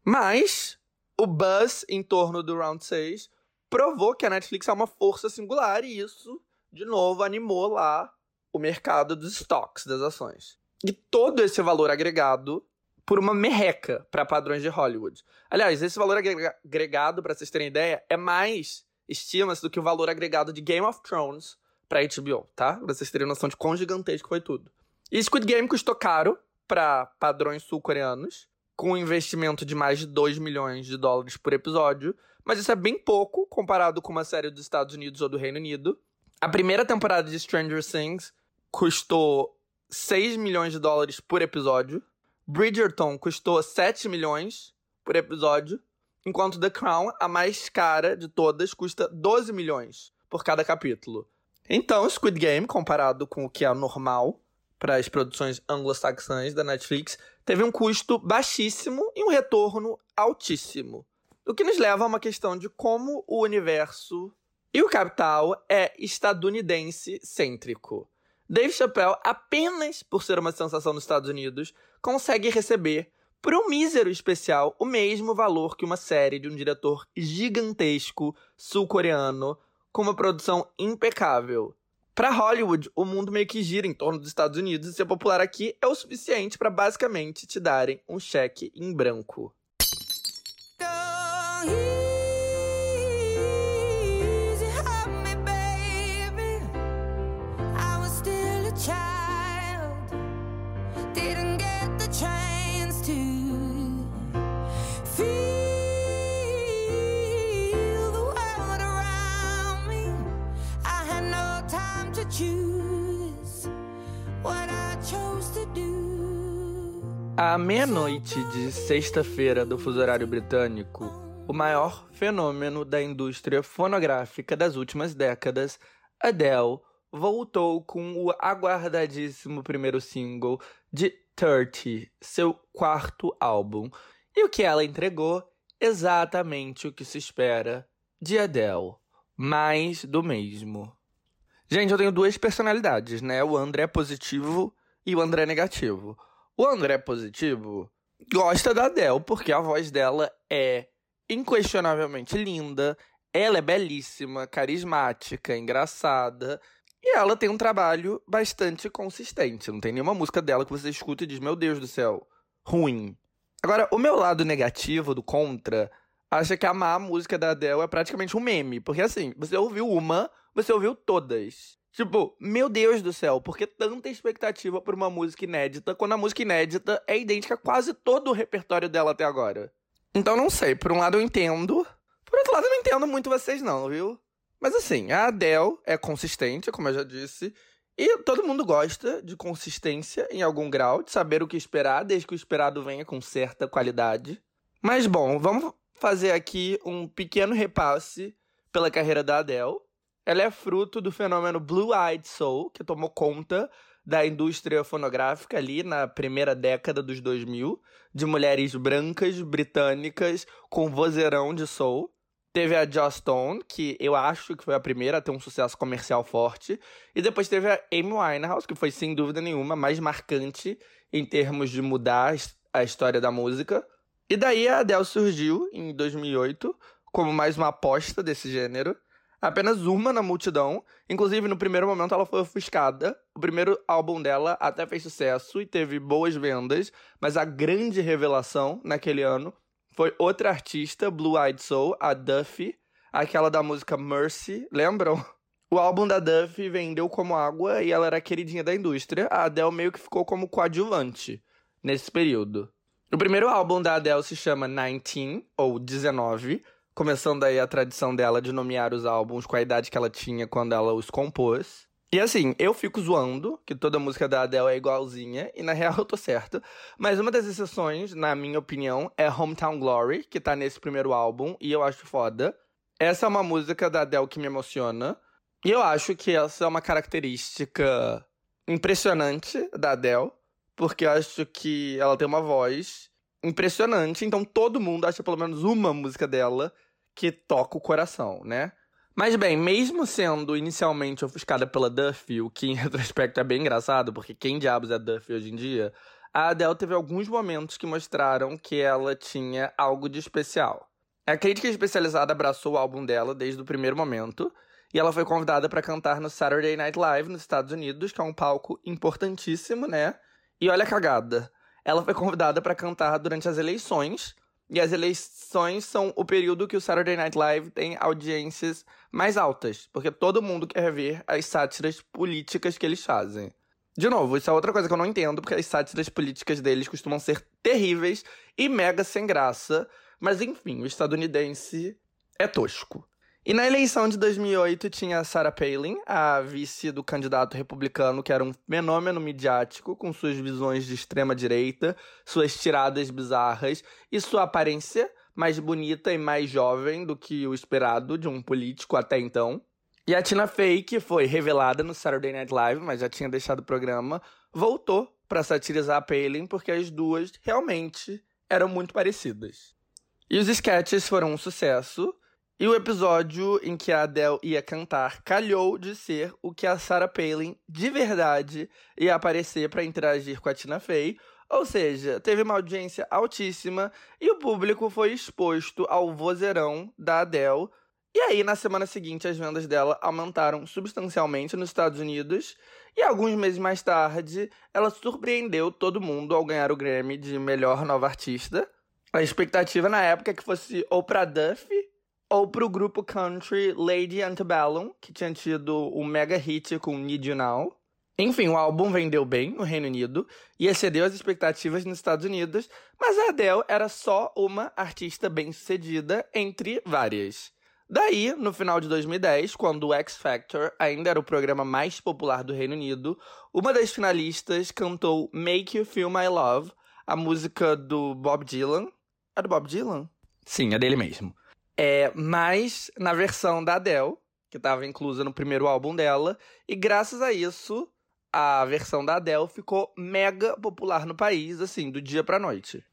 Mas o buzz em torno do Round 6 provou que a Netflix é uma força singular e isso, de novo, animou lá o mercado dos estoques das ações. E todo esse valor agregado por uma merreca para padrões de Hollywood. Aliás, esse valor agregado, para vocês terem ideia, é mais estima-se do que o valor agregado de Game of Thrones pra HBO, tá? Pra vocês terem noção de quão gigantesco foi tudo. E Squid Game custou caro para padrões sul-coreanos, com um investimento de mais de 2 milhões de dólares por episódio, mas isso é bem pouco comparado com uma série dos Estados Unidos ou do Reino Unido. A primeira temporada de Stranger Things custou 6 milhões de dólares por episódio. Bridgerton custou 7 milhões por episódio, enquanto The Crown, a mais cara de todas, custa 12 milhões por cada capítulo. Então, Squid Game, comparado com o que é normal para as produções anglo-saxãs da Netflix, teve um custo baixíssimo e um retorno altíssimo. O que nos leva a uma questão de como o universo e o capital é estadunidense cêntrico. Dave Chappelle, apenas por ser uma sensação nos Estados Unidos, consegue receber, por um mísero especial, o mesmo valor que uma série de um diretor gigantesco sul-coreano com uma produção impecável. Para Hollywood, o mundo meio que gira em torno dos Estados Unidos e ser popular aqui é o suficiente para basicamente te darem um cheque em branco. À meia-noite de sexta-feira do fuso horário britânico, o maior fenômeno da indústria fonográfica das últimas décadas, Adele, voltou com o aguardadíssimo primeiro single de 30, seu quarto álbum. E o que ela entregou? Exatamente o que se espera de Adele. Mais do mesmo. Gente, eu tenho duas personalidades, né? O André positivo e o André negativo. O André positivo gosta da Adele porque a voz dela é inquestionavelmente linda, ela é belíssima, carismática, engraçada. E ela tem um trabalho bastante consistente. Não tem nenhuma música dela que você escuta e diz: Meu Deus do céu, ruim. Agora, o meu lado negativo do contra acha que amar a música da Adele é praticamente um meme. Porque assim, você ouviu uma, você ouviu todas. Tipo, meu Deus do céu, por que tanta expectativa por uma música inédita quando a música inédita é idêntica a quase todo o repertório dela até agora? Então não sei, por um lado eu entendo, por outro lado eu não entendo muito vocês não, viu? Mas assim, a Adele é consistente, como eu já disse, e todo mundo gosta de consistência em algum grau, de saber o que esperar, desde que o esperado venha com certa qualidade. Mas bom, vamos fazer aqui um pequeno repasse pela carreira da Adele. Ela é fruto do fenômeno Blue Eyed Soul, que tomou conta da indústria fonográfica ali na primeira década dos 2000, de mulheres brancas britânicas com vozeirão de soul. Teve a Joss Stone, que eu acho que foi a primeira a ter um sucesso comercial forte. E depois teve a Amy Winehouse, que foi sem dúvida nenhuma mais marcante em termos de mudar a história da música. E daí a Adele surgiu em 2008 como mais uma aposta desse gênero apenas uma na multidão. Inclusive, no primeiro momento, ela foi ofuscada. O primeiro álbum dela até fez sucesso e teve boas vendas, mas a grande revelação naquele ano foi outra artista, Blue Eyed Soul, a Duffy, aquela da música Mercy, lembram? O álbum da Duffy vendeu como água e ela era queridinha da indústria. A Adele meio que ficou como coadjuvante nesse período. O primeiro álbum da Adele se chama 19, ou 19, começando aí a tradição dela de nomear os álbuns com a idade que ela tinha quando ela os compôs. E assim, eu fico zoando que toda música da Adele é igualzinha, e na real eu tô certo. Mas uma das exceções, na minha opinião, é Hometown Glory, que tá nesse primeiro álbum, e eu acho foda. Essa é uma música da Adele que me emociona. E eu acho que essa é uma característica impressionante da Adele, porque eu acho que ela tem uma voz impressionante, então todo mundo acha pelo menos uma música dela que toca o coração, né? Mas bem, mesmo sendo inicialmente ofuscada pela Duffy, o que em retrospecto é bem engraçado, porque quem diabos é Duffy hoje em dia, a Adele teve alguns momentos que mostraram que ela tinha algo de especial. A crítica especializada abraçou o álbum dela desde o primeiro momento, e ela foi convidada para cantar no Saturday Night Live nos Estados Unidos, que é um palco importantíssimo, né? E olha a cagada. Ela foi convidada para cantar durante as eleições E as eleições são o período que o Saturday Night Live tem audiências mais altas, porque todo mundo quer ver as sátiras políticas que eles fazem. De novo, isso é outra coisa que eu não entendo, porque as sátiras políticas deles costumam ser terríveis e mega sem graça. Mas enfim, o estadunidense é tosco. E na eleição de 2008 tinha Sarah Palin, a vice do candidato republicano, que era um fenômeno midiático, com suas visões de extrema direita, suas tiradas bizarras e sua aparência mais bonita e mais jovem do que o esperado de um político até então. E a Tina Fey, que foi revelada no Saturday Night Live, mas já tinha deixado o programa, voltou para satirizar a Palin porque as duas realmente eram muito parecidas. E os sketches foram um sucesso, e o episódio em que a Adele ia cantar calhou de ser o que a Sarah Palin de verdade ia aparecer para interagir com a Tina Fey, ou seja, teve uma audiência altíssima e o público foi exposto ao vozeirão da Adele. E aí, na semana seguinte, as vendas dela aumentaram substancialmente nos Estados Unidos. E alguns meses mais tarde, ela surpreendeu todo mundo ao ganhar o Grammy de melhor nova artista. A expectativa na época é que fosse ou pra Duffy ou pro grupo country Lady Antebellum, que tinha tido um mega hit com Need You Now. Enfim, o álbum vendeu bem no Reino Unido e excedeu as expectativas nos Estados Unidos, mas a Adele era só uma artista bem-sucedida entre várias. Daí, no final de 2010, quando o X Factor ainda era o programa mais popular do Reino Unido, uma das finalistas cantou Make You Feel My Love, a música do Bob Dylan. É do Bob Dylan? Sim, é dele mesmo. É, mas na versão da Adele, que estava inclusa no primeiro álbum dela, e graças a isso, a versão da Adele ficou mega popular no país, assim, do dia pra noite.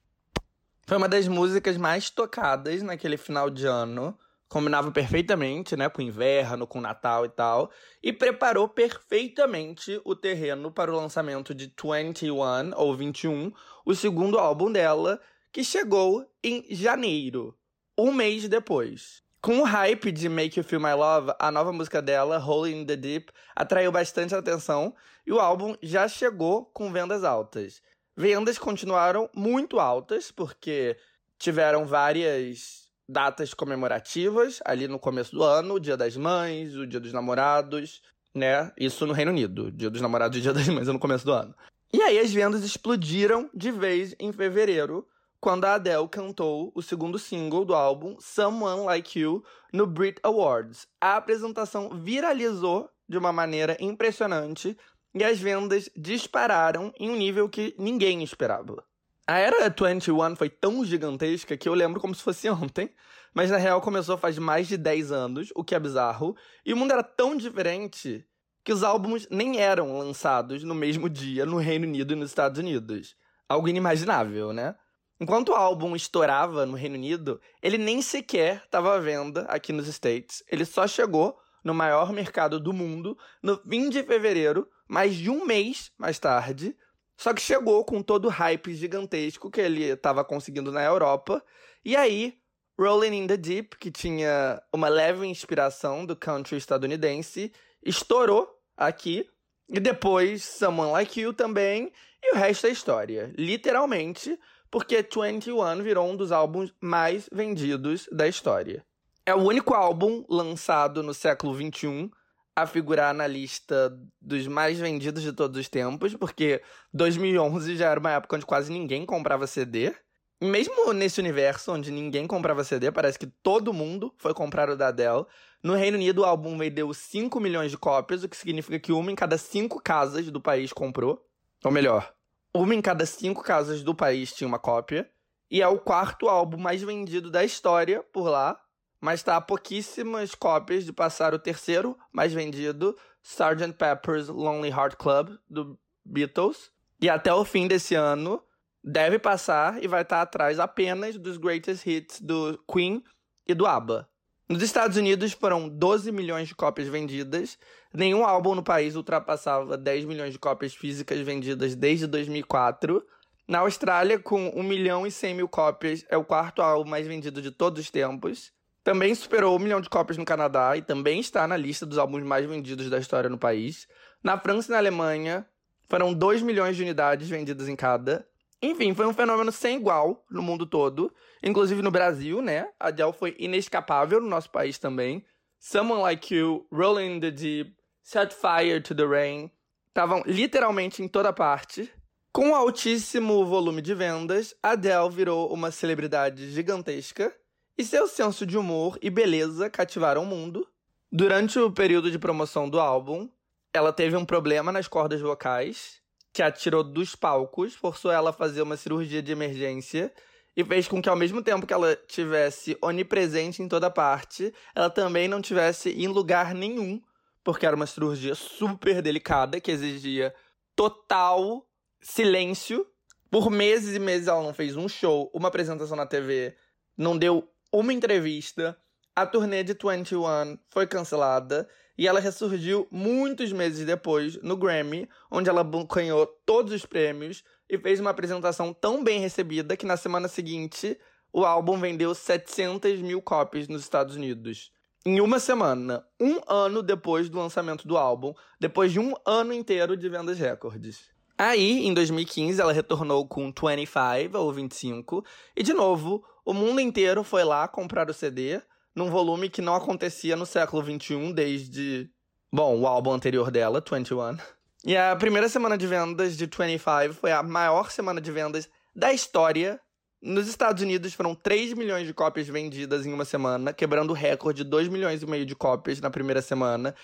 Foi uma das músicas mais tocadas naquele final de ano. Combinava perfeitamente, né, com o inverno, com o Natal e tal, e preparou perfeitamente o terreno para o lançamento de 21 ou 21, o segundo álbum dela, que chegou em janeiro um mês depois. Com o hype de Make You Feel My Love, a nova música dela, Hole in the Deep, atraiu bastante atenção e o álbum já chegou com vendas altas. Vendas continuaram muito altas, porque tiveram várias datas comemorativas ali no começo do ano, o Dia das Mães, o Dia dos Namorados, né? Isso no Reino Unido, Dia dos Namorados e Dia das Mães no começo do ano. E aí as vendas explodiram de vez em fevereiro, quando a Adele cantou o segundo single do álbum, Someone Like You, no Brit Awards. A apresentação viralizou de uma maneira impressionante e as vendas dispararam em um nível que ninguém esperava. A era 21 foi tão gigantesca que eu lembro como se fosse ontem, mas na real começou faz mais de 10 anos, o que é bizarro, e o mundo era tão diferente que os álbuns nem eram lançados no mesmo dia no Reino Unido e nos Estados Unidos. Algo inimaginável, né? Enquanto o álbum estourava no Reino Unido, ele nem sequer estava à venda aqui nos States. Ele só chegou no maior mercado do mundo no fim de fevereiro, mais de um mês mais tarde. Só que chegou com todo o hype gigantesco que ele estava conseguindo na Europa. E aí, Rolling in the Deep, que tinha uma leve inspiração do country estadunidense, estourou aqui. E depois, Someone Like You também. E o resto é história. Literalmente, porque 21 virou um dos álbuns mais vendidos da história. É o único álbum lançado no século 21 a figurar na lista dos mais vendidos de todos os tempos, porque 2011 já era uma época onde quase ninguém comprava CD. Mesmo nesse universo onde ninguém comprava CD, parece que todo mundo foi comprar o da Adele. No Reino Unido, o álbum vendeu 5 milhões de cópias, o que significa que uma em cada cinco casas do país comprou. Ou melhor, uma em cada cinco casas do país tinha uma cópia. E é o quarto álbum mais vendido da história por lá. Mas está a pouquíssimas cópias de passar o terceiro mais vendido, Sgt. Pepper's Lonely Heart Club, do Beatles. E até o fim desse ano, deve passar e vai estar tá atrás apenas dos greatest hits do Queen e do ABBA. Nos Estados Unidos foram 12 milhões de cópias vendidas. Nenhum álbum no país ultrapassava 10 milhões de cópias físicas vendidas desde 2004. Na Austrália, com 1 milhão e 100 mil cópias, é o quarto álbum mais vendido de todos os tempos. Também superou 1 milhão de cópias no Canadá e também está na lista dos álbuns mais vendidos da história no país. Na França e na Alemanha, foram 2 milhões de unidades vendidas em cada. Enfim, foi um fenômeno sem igual no mundo todo, inclusive no Brasil, né? A Adele foi inescapável no nosso país também. Someone Like You, Rolling in the Deep, Set Fire to the Rain, estavam literalmente em toda parte. Com altíssimo volume de vendas, Adele virou uma celebridade gigantesca e seu senso de humor e beleza cativaram o mundo. Durante o período de promoção do álbum, ela teve um problema nas cordas vocais que a tirou dos palcos, forçou ela a fazer uma cirurgia de emergência e fez com que, ao mesmo tempo que ela tivesse onipresente em toda parte, ela também não tivesse em lugar nenhum, porque era uma cirurgia super delicada que exigia total silêncio. Por meses e meses ela não fez um show, uma apresentação na TV, não deu uma entrevista. A turnê de 21 foi cancelada e ela ressurgiu muitos meses depois no Grammy, onde ela ganhou todos os prêmios e fez uma apresentação tão bem recebida que na semana seguinte o álbum vendeu 700 mil cópias nos Estados Unidos. Em uma semana, um ano depois do lançamento do álbum, depois de um ano inteiro de vendas recordes. Aí, em 2015, ela retornou com 25 ou 25, e de novo, o mundo inteiro foi lá comprar o CD, num volume que não acontecia no século XXI desde, bom, o álbum anterior dela, 21. E a primeira semana de vendas de 25 foi a maior semana de vendas da história. Nos Estados Unidos foram 3 milhões de cópias vendidas em uma semana, quebrando o recorde de 2 milhões e meio de cópias na primeira semana,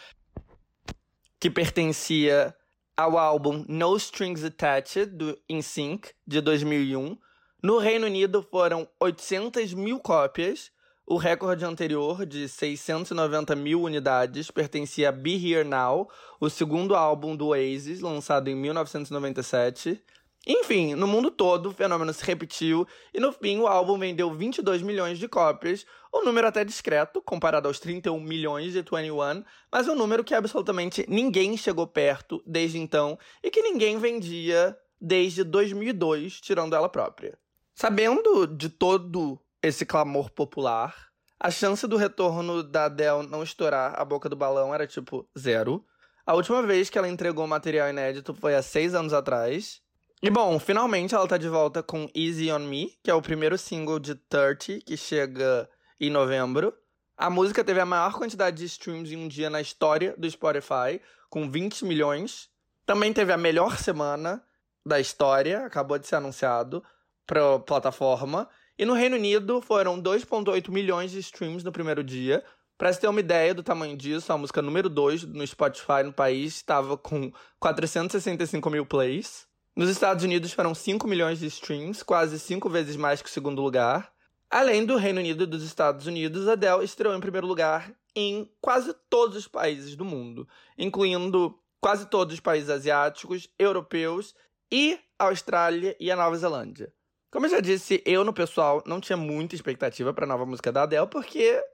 que pertencia ao álbum No Strings Attached, do NSYNC, de 2001. No Reino Unido foram 800 mil cópias, o recorde anterior, de 690 mil unidades, pertencia a Be Here Now, o segundo álbum do Oasis, lançado em 1997. Enfim, no mundo todo, o fenômeno se repetiu e no fim o álbum vendeu 22 milhões de cópias, um número até discreto comparado aos 31 milhões de 21, mas um número que absolutamente ninguém chegou perto desde então e que ninguém vendia desde 2002, tirando ela própria. Sabendo de todo esse clamor popular, a chance do retorno da Adele não estourar a boca do balão era tipo zero. A última vez que ela entregou material inédito foi há seis anos atrás. E bom, finalmente ela tá de volta com Easy on Me, que é o primeiro single de 30, que chega em novembro. A música teve a maior quantidade de streams em um dia na história do Spotify, com 20 milhões. Também teve a melhor semana da história, acabou de ser anunciado, pra plataforma. E no Reino Unido foram 2,8 milhões de streams no primeiro dia. Para você ter uma ideia do tamanho disso, a música número 2 no Spotify no país estava com 465 mil plays. Nos Estados Unidos foram 5 milhões de streams, quase 5 vezes mais que o segundo lugar. Além do Reino Unido e dos Estados Unidos, Adele estreou em primeiro lugar em quase todos os países do mundo, incluindo quase todos os países asiáticos, europeus e Austrália e a Nova Zelândia. Como eu já disse, eu no pessoal não tinha muita expectativa para a nova música da Adele, porque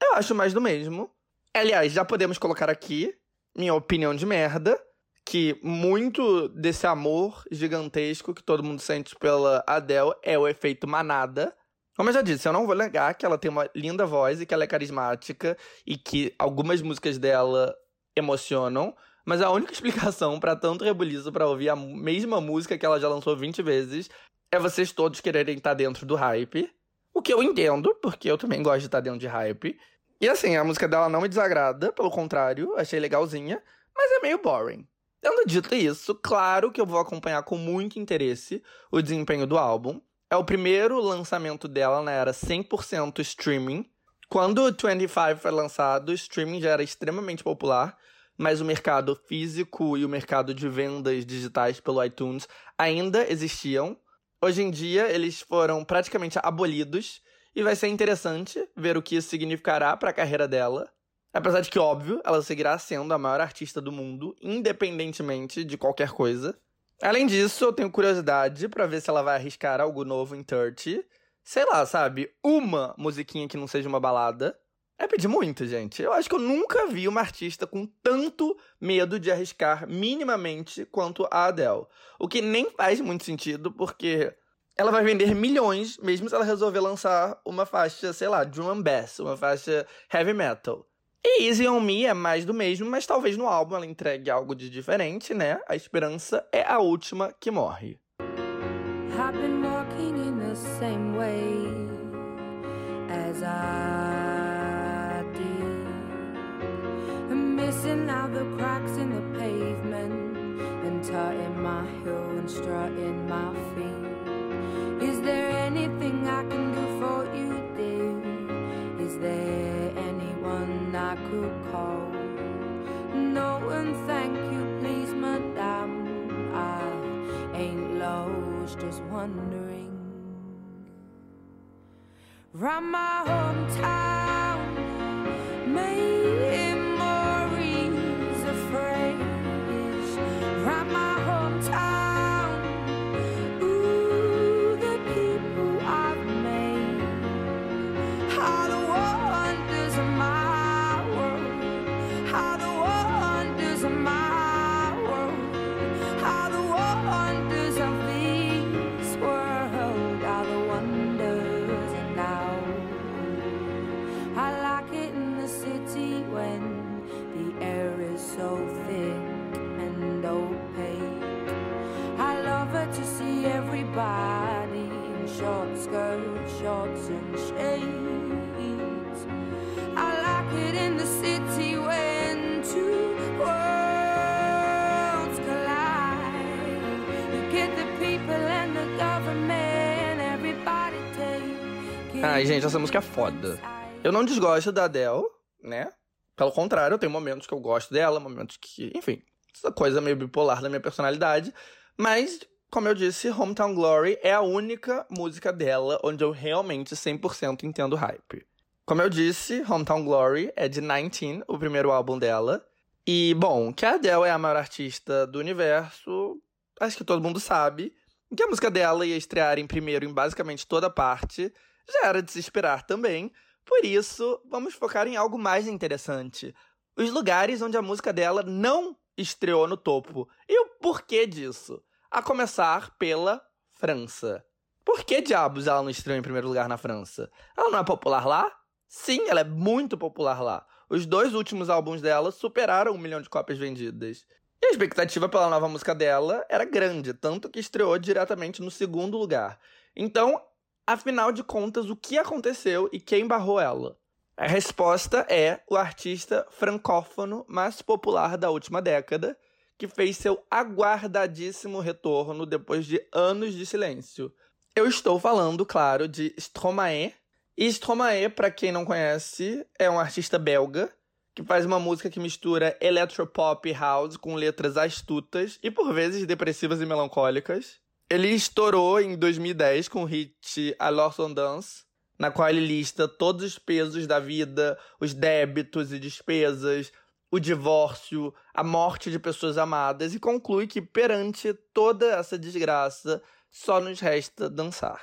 eu acho mais do mesmo. Aliás, já podemos colocar aqui minha opinião de merda, que muito desse amor gigantesco que todo mundo sente pela Adele é o efeito manada. Como eu já disse, eu não vou negar que ela tem uma linda voz e que ela é carismática e que algumas músicas dela emocionam, mas a única explicação para tanto rebuliço para ouvir a mesma música que ela já lançou 20 vezes é vocês todos quererem estar dentro do hype. O que eu entendo, porque eu também gosto de estar dentro de hype. E assim, a música dela não me desagrada, pelo contrário, achei legalzinha, mas é meio boring. Tendo dito isso, claro que eu vou acompanhar com muito interesse o desempenho do álbum. É o primeiro lançamento dela na era 100% streaming. Quando o 25 foi lançado, o streaming já era extremamente popular, mas o mercado físico e o mercado de vendas digitais pelo iTunes ainda existiam. Hoje em dia, eles foram praticamente abolidos e vai ser interessante ver o que isso significará para a carreira dela. Apesar de que, óbvio, ela seguirá sendo a maior artista do mundo, independentemente de qualquer coisa. Além disso, eu tenho curiosidade para ver se ela vai arriscar algo novo em 30. Sei lá, sabe? Uma musiquinha que não seja uma balada. É pedir muito, gente. Eu acho que eu nunca vi uma artista com tanto medo de arriscar minimamente quanto a Adele. O que nem faz muito sentido, porque ela vai vender milhões, mesmo se ela resolver lançar uma faixa, sei lá, drum and bass, uma faixa heavy metal. E Easy on Me é mais do mesmo, mas talvez no álbum ela entregue algo de diferente, né? A esperança é a última que morre. I've been walking in the same way as I I'm out the cracks in the pavement and tutting my heel and strutting my feet. Is there anything I can do for you, dear? Is there anyone I could call? No, and thank you, please, madame. I ain't lost, just wondering. Round my hometown, Ai, gente, essa música é foda. Eu não desgosto da Adele, né? Pelo contrário, eu tenho momentos que eu gosto dela, momentos que, enfim, essa coisa meio bipolar da minha personalidade. Mas, como eu disse, Hometown Glory é a única música dela onde eu realmente 100% entendo hype. Como eu disse, Hometown Glory é de 19, o primeiro álbum dela. E, bom, que a Adele é a maior artista do universo, acho que todo mundo sabe. Que a música dela ia estrear em primeiro em basicamente toda parte, já era de se esperar também. Por isso, vamos focar em algo mais interessante. Os lugares onde a música dela não estreou no topo. E o porquê disso? A começar pela França. Por que diabos ela não estreou em primeiro lugar na França? Ela não é popular lá? Sim, ela é muito popular lá. Os dois últimos álbuns dela superaram um milhão de cópias vendidas. E a expectativa pela nova música dela era grande, tanto que estreou diretamente no segundo lugar. Então, afinal de contas, o que aconteceu e quem barrou ela? A resposta é o artista francófono mais popular da última década, que fez seu aguardadíssimo retorno depois de anos de silêncio. Eu estou falando, claro, de Stromae. E Stromae, para quem não conhece, é um artista belga que faz uma música que mistura electropop e house com letras astutas e por vezes depressivas e melancólicas. Ele estourou em 2010 com o hit Alors on Dance, na qual ele lista todos os pesos da vida, os débitos e despesas, o divórcio, a morte de pessoas amadas e conclui que perante toda essa desgraça só nos resta dançar.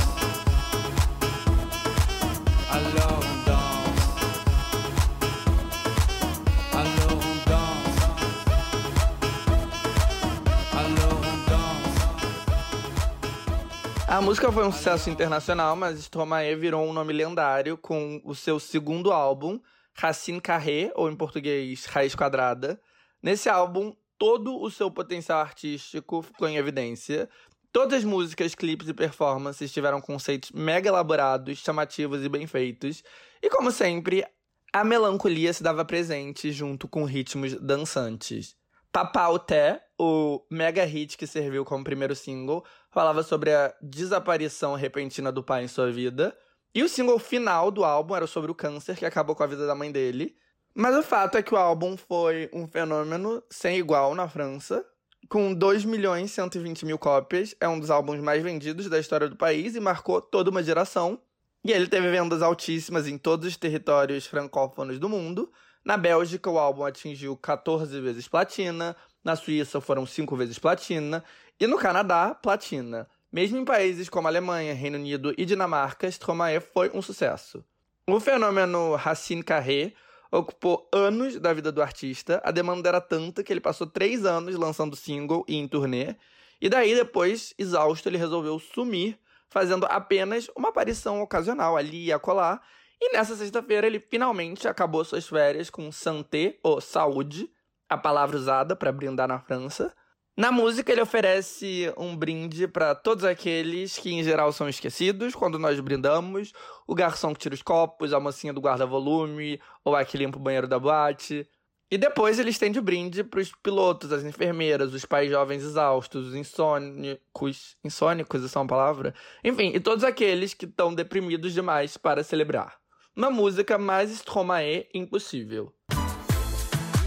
A música foi um sucesso internacional, mas Stromae virou um nome lendário com o seu segundo álbum, Racine Carré, ou em português, Raiz Quadrada. Nesse álbum, todo o seu potencial artístico ficou em evidência. Todas as músicas, clipes e performances tiveram conceitos mega elaborados, chamativos e bem feitos. E como sempre, a melancolia se dava presente junto com ritmos dançantes. Papau Té, o mega hit que serviu como primeiro single, falava sobre a desaparição repentina do pai em sua vida. E o single final do álbum era sobre o câncer que acabou com a vida da mãe dele. Mas o fato é que o álbum foi um fenômeno sem igual na França. Com 2 milhões e 120 mil cópias, é um dos álbuns mais vendidos da história do país e marcou toda uma geração. E ele teve vendas altíssimas em todos os territórios francófonos do mundo. Na Bélgica, o álbum atingiu 14 vezes platina. Na Suíça foram cinco vezes platina. E no Canadá, platina. Mesmo em países como Alemanha, Reino Unido e Dinamarca, Stromae foi um sucesso. O fenômeno Racine Carré ocupou anos da vida do artista. A demanda era tanta que ele passou três anos lançando single e em turnê. E daí, depois, exausto, ele resolveu sumir, fazendo apenas uma aparição ocasional ali e acolá. E nessa sexta-feira ele finalmente acabou suas férias com santé, ou saúde, a palavra usada para brindar na França. Na música, ele oferece um brinde para todos aqueles que, em geral, são esquecidos quando nós brindamos: o garçom que tira os copos, a mocinha do guarda-volume, ou a que limpa o banheiro da boate. E depois ele estende o brinde para os pilotos, as enfermeiras, os pais jovens exaustos, os insônicos. Insônicos, essa é uma palavra? Enfim, e todos aqueles que estão deprimidos demais para celebrar. Uma música mais Stromae impossível.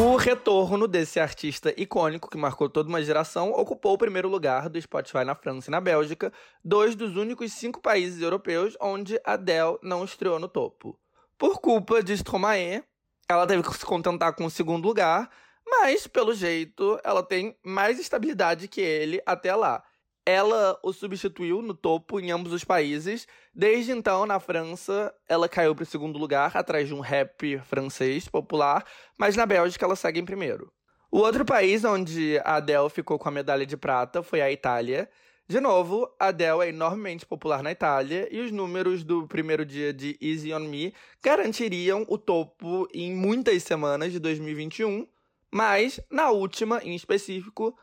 O retorno desse artista icônico que marcou toda uma geração ocupou o primeiro lugar do Spotify na França e na Bélgica, dois dos únicos cinco países europeus onde Adele não estreou no topo. Por culpa de Stromae, ela teve que se contentar com o segundo lugar, mas, pelo jeito, ela tem mais estabilidade que ele até lá. Ela o substituiu no topo em ambos os países. Desde então, na França, ela caiu para o segundo lugar, atrás de um rap francês popular, mas na Bélgica ela segue em primeiro. O outro país onde a Adele ficou com a medalha de prata foi a Itália. De novo, Adele é enormemente popular na Itália e os números do primeiro dia de Easy on Me garantiriam o topo em muitas semanas de 2021, mas na última, em específico,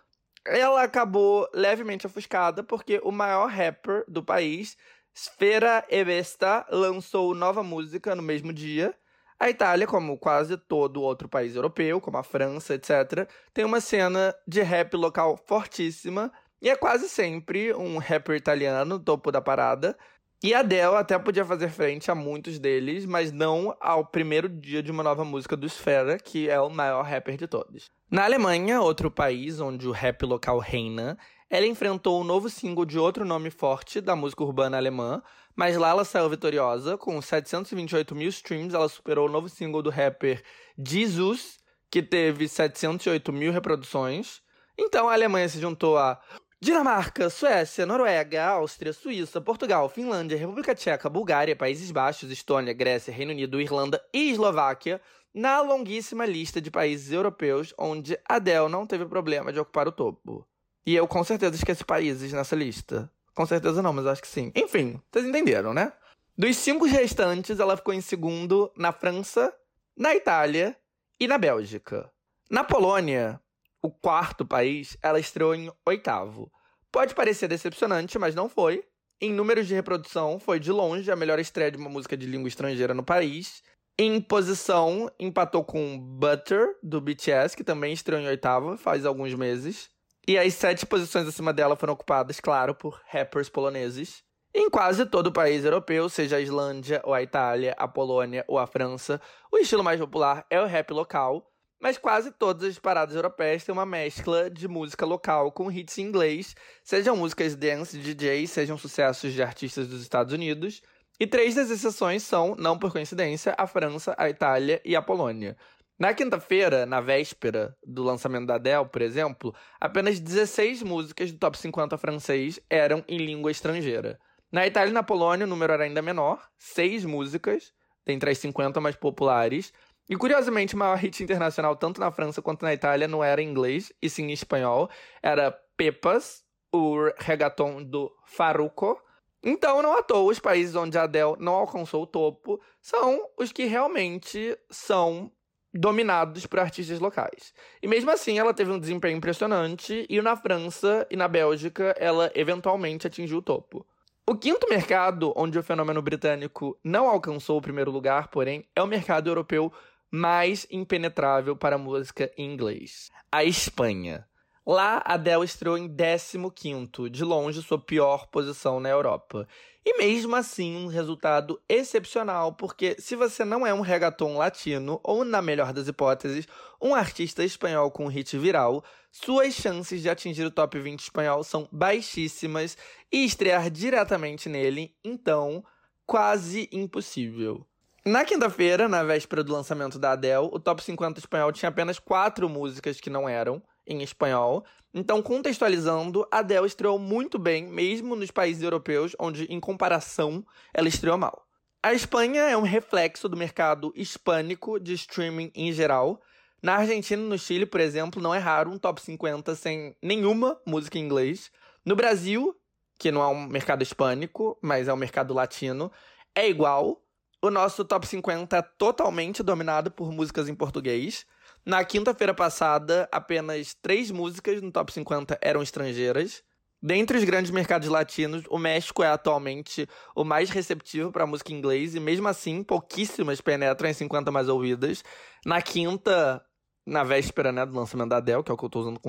ela acabou levemente ofuscada porque o maior rapper do país, Sfera Ebesta, lançou nova música no mesmo dia. A Itália, como quase todo outro país europeu, como a França, etc., tem uma cena de rap local fortíssima e é quase sempre um rapper italiano, topo da parada. E a Adele até podia fazer frente a muitos deles, mas não ao primeiro dia de uma nova música do Sfera, que é o maior rapper de todos. Na Alemanha, outro país onde o rap local reina, ela enfrentou um novo single de outro nome forte da música urbana alemã, mas lá ela saiu vitoriosa. Com 728 mil streams, ela superou o novo single do rapper Jesus, que teve 708 mil reproduções. Então a Alemanha se juntou a Dinamarca, Suécia, Noruega, Áustria, Suíça, Portugal, Finlândia, República Tcheca, Bulgária, Países Baixos, Estônia, Grécia, Reino Unido, Irlanda e Eslováquia na longuíssima lista de países europeus onde Adele não teve problema de ocupar o topo. E eu com certeza esqueci países nessa lista. Com certeza não, mas acho que sim. Enfim, vocês entenderam, né? Dos cinco restantes, ela ficou em segundo na França, na Itália e na Bélgica. Na Polônia, o quarto país, ela estreou em oitavo. Pode parecer decepcionante, mas não foi. Em números de reprodução, foi de longe a melhor estreia de uma música de língua estrangeira no país. Em posição, empatou com Butter, do BTS, que também estreou em oitava, faz alguns meses. E as sete posições acima dela foram ocupadas, claro, por rappers poloneses. Em quase todo o país europeu, seja a Islândia, ou a Itália, a Polônia ou a França, o estilo mais popular é o rap local, mas quase todas as paradas europeias têm uma mescla de música local com hits em inglês, sejam músicas dance, DJ, sejam sucessos de artistas dos Estados Unidos. E três das exceções são, não por coincidência, a França, a Itália e a Polônia. Na quinta-feira, na véspera do lançamento da Adele, por exemplo, apenas 16 músicas do top 50 francês eram em língua estrangeira. Na Itália e na Polônia, o número era ainda menor, seis músicas, dentre as 50 mais populares, e curiosamente, o maior hit internacional, tanto na França quanto na Itália, não era em inglês, e sim em espanhol. Era Pepas, o reggaeton do Farruko. Então, não à toa, os países onde a Adele não alcançou o topo são os que realmente são dominados por artistas locais. E mesmo assim, ela teve um desempenho impressionante e na França e na Bélgica ela eventualmente atingiu o topo. O quinto mercado onde o fenômeno britânico não alcançou o primeiro lugar, porém, é o mercado europeu mais impenetrável para a música em inglês: a Espanha. Lá, Adele estreou em 15º, de longe sua pior posição na Europa. E mesmo assim, um resultado excepcional, porque se você não é um reggaeton latino, ou na melhor das hipóteses, um artista espanhol com hit viral, suas chances de atingir o top 20 espanhol são baixíssimas e estrear diretamente nele, então, quase impossível. Na quinta-feira, na véspera do lançamento da Adele, o top 50 espanhol tinha apenas quatro músicas que não eram em espanhol. Então, contextualizando, Adele estreou muito bem, mesmo nos países europeus, onde, em comparação, ela estreou mal. A Espanha é um reflexo do mercado hispânico de streaming em geral. Na Argentina e no Chile, por exemplo, não é raro um top 50 sem nenhuma música em inglês. No Brasil, que não é um mercado hispânico, mas é um mercado latino, é igual. O nosso top 50 é totalmente dominado por músicas em português. Na quinta-feira passada, apenas três músicas no top 50 eram estrangeiras. Dentre os grandes mercados latinos, o México é atualmente o mais receptivo para música em inglês e mesmo assim pouquíssimas penetram em 50 mais ouvidas. Na quinta, na véspera né, do lançamento da Adele, que é o que eu estou usando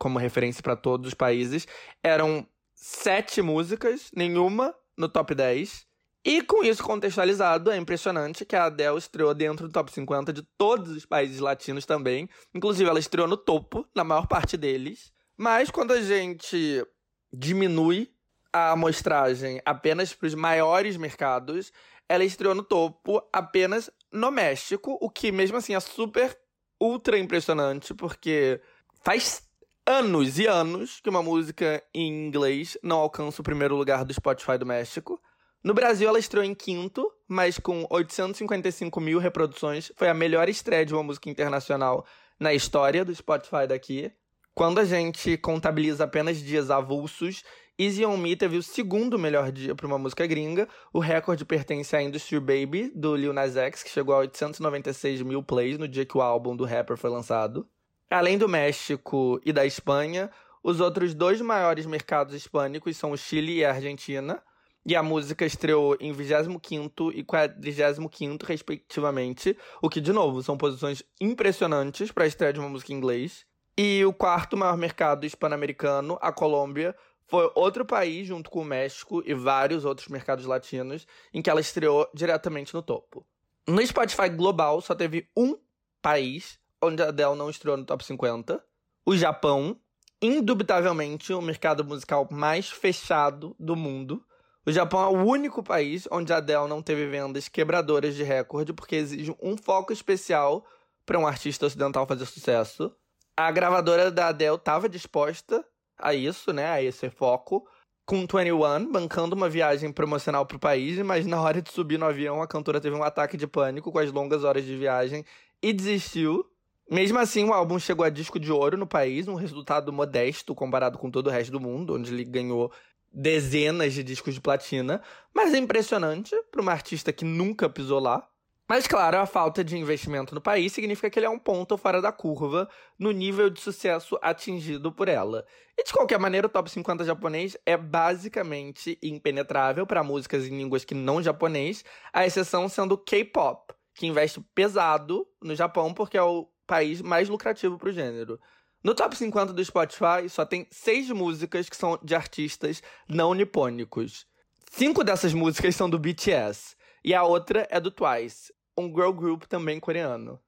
como referência para todos os países, eram sete músicas, nenhuma no top 10. E com isso contextualizado, é impressionante que a Adele estreou dentro do top 50 de todos os países latinos também. Inclusive, ela estreou no topo, na maior parte deles. Mas quando a gente diminui a amostragem apenas para os maiores mercados, ela estreou no topo apenas no México, o que mesmo assim é super ultra impressionante, porque faz anos e anos que uma música em inglês não alcança o primeiro lugar do Spotify do México. No Brasil, ela estreou em quinto, mas com 855 mil reproduções. Foi a melhor estreia de uma música internacional na história do Spotify daqui. Quando a gente contabiliza apenas dias avulsos, Easy On Me teve o segundo melhor dia para uma música gringa. O recorde pertence à Industry Baby, do Lil Nas X, que chegou a 896 mil plays no dia que o álbum do rapper foi lançado. Além do México e da Espanha, os outros dois maiores mercados hispânicos são o Chile e a Argentina. E a música estreou em 25 e 45, respectivamente. O que, de novo, são posições impressionantes para a estreia de uma música em inglês. E o quarto maior mercado hispano-americano, a Colômbia, foi outro país, junto com o México e vários outros mercados latinos, em que ela estreou diretamente no topo. No Spotify global, só teve um país onde a Adele não estreou no top 50, o Japão, indubitavelmente o mercado musical mais fechado do mundo. O Japão é o único país onde a Adele não teve vendas quebradoras de recorde, porque exige um foco especial para um artista ocidental fazer sucesso. A gravadora da Adele estava disposta a isso, né, a esse foco, com 21, bancando uma viagem promocional para o país, mas na hora de subir no avião, a cantora teve um ataque de pânico com as longas horas de viagem e desistiu. Mesmo assim, o álbum chegou a disco de ouro no país, um resultado modesto comparado com todo o resto do mundo, onde ele ganhou dezenas de discos de platina, mas é impressionante para uma artista que nunca pisou lá. Mas, claro, a falta de investimento no país significa que ele é um ponto fora da curva no nível de sucesso atingido por ela. E, de qualquer maneira, o top 50 japonês é basicamente impenetrável para músicas em línguas que não japonês, a exceção sendo K-pop, que investe pesado no Japão porque é o país mais lucrativo para o gênero. No top 50 do Spotify, só tem seis músicas que são de artistas não nipônicos. Cinco dessas músicas são do BTS, e a outra é do Twice, um girl group também coreano.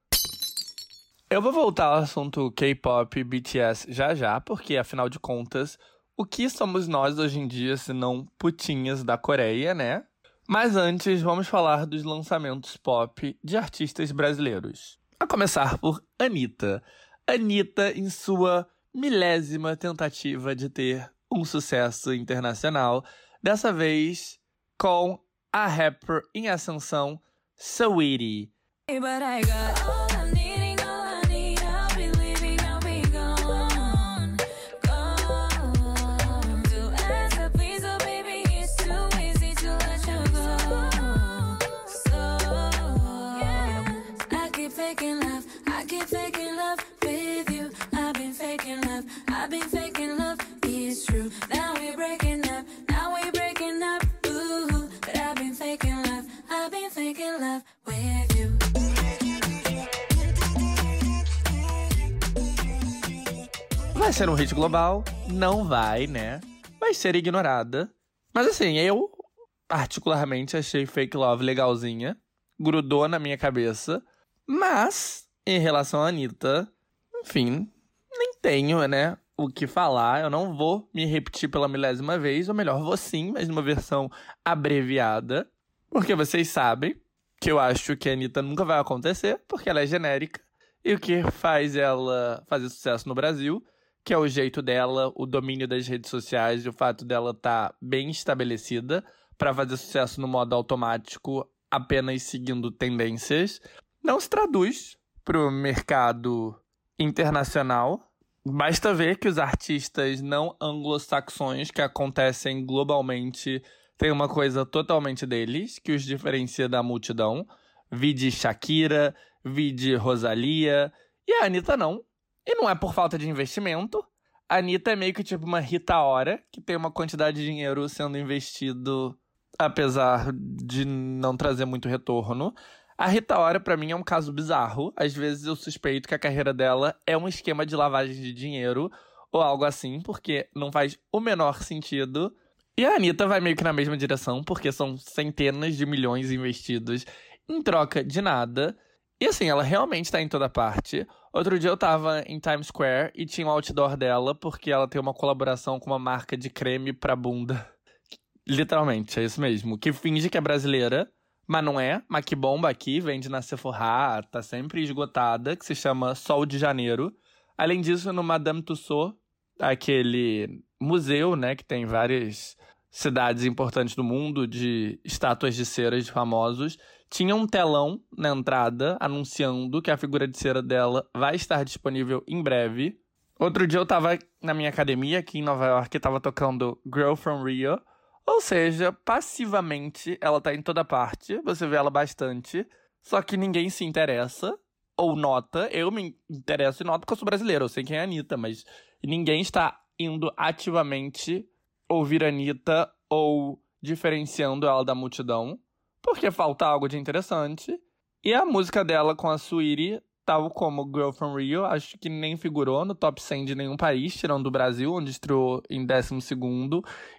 Eu vou voltar ao assunto K-pop e BTS já já, porque afinal de contas, o que somos nós hoje em dia se não putinhas da Coreia, né? Mas antes, vamos falar dos lançamentos pop de artistas brasileiros. A começar por Anitta. Anitta em sua milésima tentativa de ter um sucesso internacional, dessa vez com a rapper em ascensão, Saweetie. Ser um hit global? Não vai, né? Vai ser ignorada. Mas assim, eu particularmente achei Fake Love legalzinha. Grudou na minha cabeça. Mas, em relação à Anitta, enfim, nem tenho, né? O que falar. Eu não vou me repetir pela milésima vez. Ou melhor, vou sim, mas numa versão abreviada. Porque vocês sabem que eu acho que a Anitta nunca vai acontecer, porque ela é genérica. E o que faz ela fazer sucesso no Brasil, que é o jeito dela, o domínio das redes sociais e o fato dela estar tá bem estabelecida para fazer sucesso no modo automático, apenas seguindo tendências, não se traduz para o mercado internacional. Basta ver que os artistas não anglo-saxões que acontecem globalmente têm uma coisa totalmente deles, que os diferencia da multidão. Vide Shakira, vide Rosalia. E a Anitta não. E não é por falta de investimento. A Anitta é meio que tipo uma Rita Ora, que tem uma quantidade de dinheiro sendo investido, apesar de não trazer muito retorno. A Rita Ora, pra mim, é um caso bizarro. Às vezes eu suspeito que a carreira dela é um esquema de lavagem de dinheiro ou algo assim, porque não faz o menor sentido. E a Anitta vai meio que na mesma direção, porque são centenas de milhões investidos em troca de nada. E assim, ela realmente tá em toda parte. Outro dia eu tava em Times Square e tinha um outdoor dela, porque ela tem uma colaboração com uma marca de creme pra bunda. Literalmente, é isso mesmo. Que finge que é brasileira, mas não é. Mas que bomba aqui, vende na Sephora, tá sempre esgotada, que se chama Sol de Janeiro. Além disso, no Madame Tussauds, aquele museu, né, que tem várias cidades importantes do mundo de estátuas de cera de famosos, tinha um telão na entrada anunciando que a figura de cera dela vai estar disponível em breve. Outro dia eu tava na minha academia aqui em Nova York e tava tocando Girl from Rio. Ou seja, passivamente ela tá em toda parte, você vê ela bastante, só que ninguém se interessa ou nota. Eu me interesso e noto porque eu sou brasileiro, eu sei quem é a Anitta, mas ninguém está indo ativamente ouvir a Anitta ou diferenciando ela da multidão porque falta algo de interessante. E a música dela com a Suiri, tal como Girl from Rio, acho que nem figurou no top 100 de nenhum país, tirando do Brasil, onde estreou em 12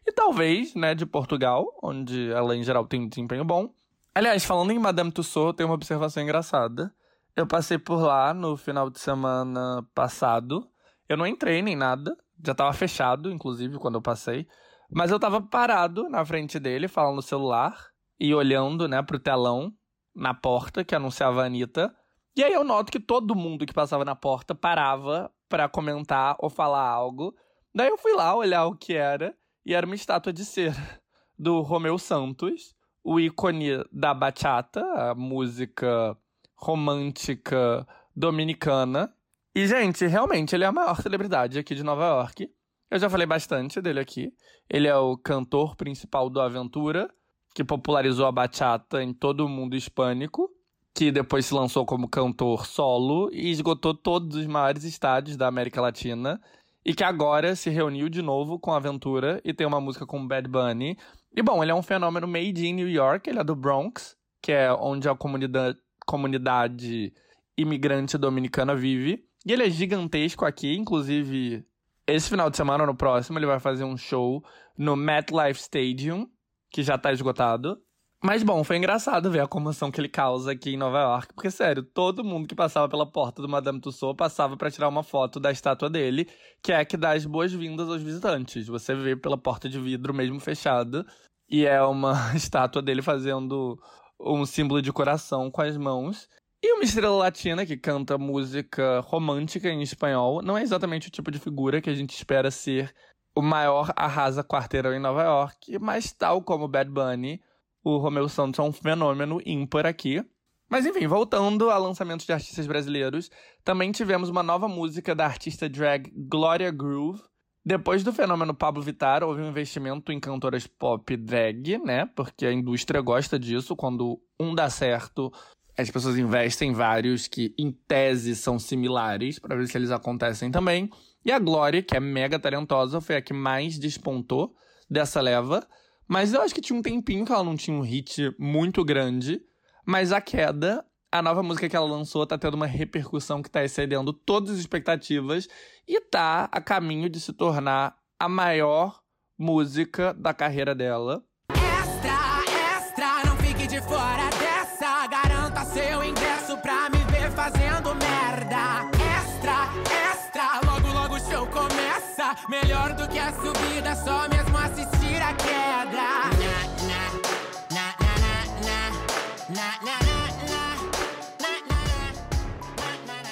e talvez, né, de Portugal, onde ela em geral tem um desempenho bom. Aliás, falando em Madame Tussauds, tem uma observação engraçada. Eu passei por lá no final de semana passado. Eu não entrei nem nada, já tava fechado, inclusive, quando eu passei. Mas eu tava parado na frente dele, falando no celular e olhando, né, pro telão na porta que anunciava a Anitta. E aí eu noto que todo mundo que passava na porta parava para comentar ou falar algo. Daí eu fui lá olhar o que era e era uma estátua de cera do Romeu Santos, o ícone da bachata, a música romântica dominicana. E, gente, realmente, ele é a maior celebridade aqui de Nova York. Eu já falei bastante dele aqui. Ele é o cantor principal do Aventura, que popularizou a bachata em todo o mundo hispânico, que depois se lançou como cantor solo e esgotou todos os maiores estádios da América Latina, e que agora se reuniu de novo com a Aventura e tem uma música com Bad Bunny. E bom, ele é um fenômeno made in New York, ele é do Bronx, que é onde a comunidade, comunidade imigrante dominicana vive. E ele é gigantesco aqui, inclusive esse final de semana, no próximo, ele vai fazer um show no MetLife Stadium, que já tá esgotado. Mas bom, foi engraçado ver a comoção que ele causa aqui em Nova York, porque sério, todo mundo que passava pela porta do Madame Tussauds passava para tirar uma foto da estátua dele, que é a que dá as boas-vindas aos visitantes. Você vê pela porta de vidro mesmo fechada, e é uma estátua dele fazendo um símbolo de coração com as mãos. E uma estrela latina que canta música romântica em espanhol não é exatamente o tipo de figura que a gente espera ser o maior arrasa quarteirão em Nova York, mas tal como Bad Bunny, o Romeu Santos é um fenômeno ímpar aqui. Mas enfim, voltando a lançamentos de artistas brasileiros, também tivemos uma nova música da artista drag Gloria Groove. Depois do fenômeno Pablo Vittar, houve um investimento em cantoras pop drag, né? Porque a indústria gosta disso. Quando um dá certo, as pessoas investem em vários que, em tese, são similares, para ver se eles acontecem também. E a Glória, que é mega talentosa, foi a que mais despontou dessa leva. Mas eu acho que tinha um tempinho que ela não tinha um hit muito grande. Mas a queda a nova música que ela lançou tá tendo uma repercussão que tá excedendo todas as expectativas e tá a caminho de se tornar a maior música da carreira dela. Melhor do que a subida, só mesmo assistir a queda.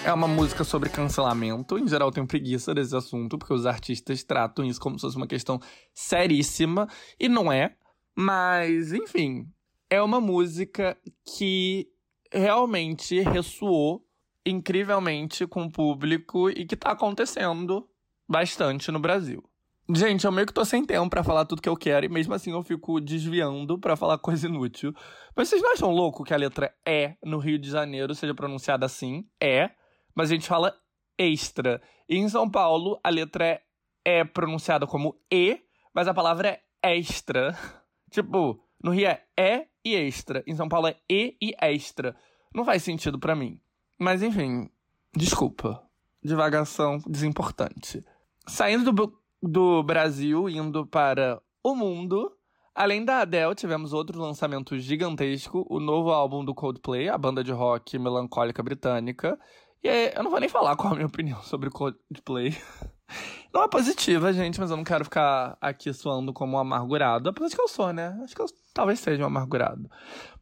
É uma música sobre cancelamento. Em geral, eu tenho preguiça desse assunto, porque os artistas tratam isso como se fosse uma questão seríssima. E não é. Mas, enfim, é uma música que realmente ressoou incrivelmente com o público e que tá acontecendo bastante no Brasil. Gente, eu meio que tô sem tempo pra falar tudo que eu quero e mesmo assim eu fico desviando pra falar coisa inútil. Mas vocês não acham louco que a letra E no Rio de Janeiro seja pronunciada assim? É mas a gente fala extra. E em São Paulo, a letra é, é pronunciada como E, mas a palavra é extra. tipo, no Rio é E e extra. Em São Paulo é E e extra. Não faz sentido para mim. Mas enfim, desculpa. Divagação desimportante. Saindo do, do Brasil, indo para o mundo. Além da Adele, tivemos outro lançamento gigantesco, o novo álbum do Coldplay, a banda de rock melancólica britânica, e aí, eu não vou nem falar qual a minha opinião sobre o Coldplay. Não é positiva, gente, mas eu não quero ficar aqui soando como um amargurado. Apesar de que eu sou, né? Acho que eu talvez seja um amargurado.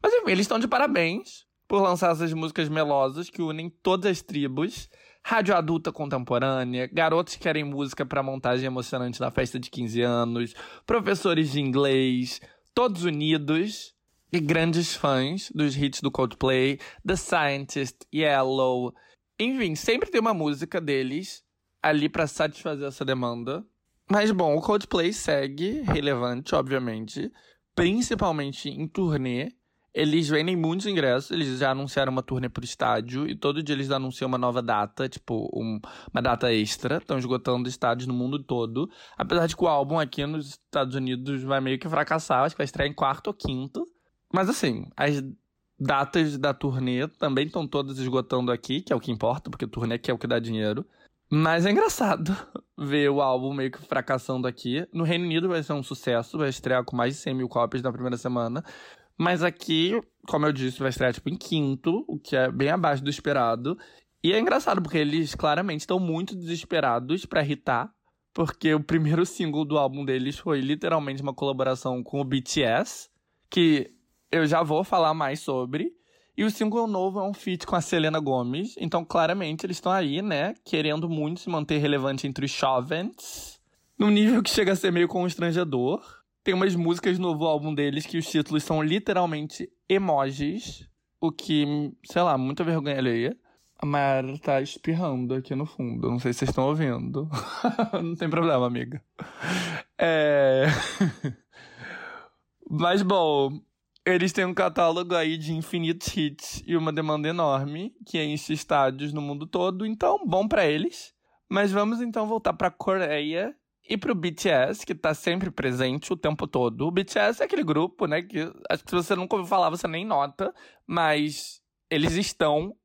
Mas enfim, eles estão de parabéns por lançar essas músicas melosas que unem todas as tribos. Rádio adulta contemporânea, garotos que querem música para montagem emocionante na festa de 15 anos, professores de inglês, todos unidos e grandes fãs dos hits do Coldplay, The Scientist, Yellow, enfim, sempre tem uma música deles ali para satisfazer essa demanda. Mas bom, o Coldplay segue relevante, obviamente, principalmente em turnê. Eles vendem muitos ingressos, eles já anunciaram uma turnê pro estádio e todo dia eles anunciam uma nova data, tipo, um, uma data extra. Estão esgotando estádios no mundo todo. Apesar de que o álbum aqui nos Estados Unidos vai meio que fracassar, acho que vai estrear em quarto ou quinto. Mas assim, as datas da turnê também estão todas esgotando aqui, que é o que importa, porque turnê que é o que dá dinheiro. Mas é engraçado ver o álbum meio que fracassando aqui. No Reino Unido vai ser um sucesso, vai estrear com mais de 100 mil cópias na primeira semana. Mas aqui, como eu disse, vai estrear tipo em quinto, o que é bem abaixo do esperado. E é engraçado porque eles claramente estão muito desesperados para hitar, porque o primeiro single do álbum deles foi literalmente uma colaboração com o BTS, que eu já vou falar mais sobre. E o single novo é um feat com a Selena Gomez. Então, claramente, eles estão aí, né? Querendo muito se manter relevante entre os jovens. Num nível que chega a ser meio constrangedor. Tem umas músicas no novo álbum deles que os títulos são literalmente emojis. O que, sei lá, muita vergonha alheia. A Mayara tá espirrando aqui no fundo. Não sei se vocês estão ouvindo. Não tem problema, amiga. É. Mas, bom, eles têm um catálogo aí de infinitos hits e uma demanda enorme que enche estádios no mundo todo, então bom para eles. Mas vamos então voltar para Coreia e pro BTS, que tá sempre presente o tempo todo. O BTS é aquele grupo, né, que acho que se você nunca ouviu falar, você nem nota, mas eles estão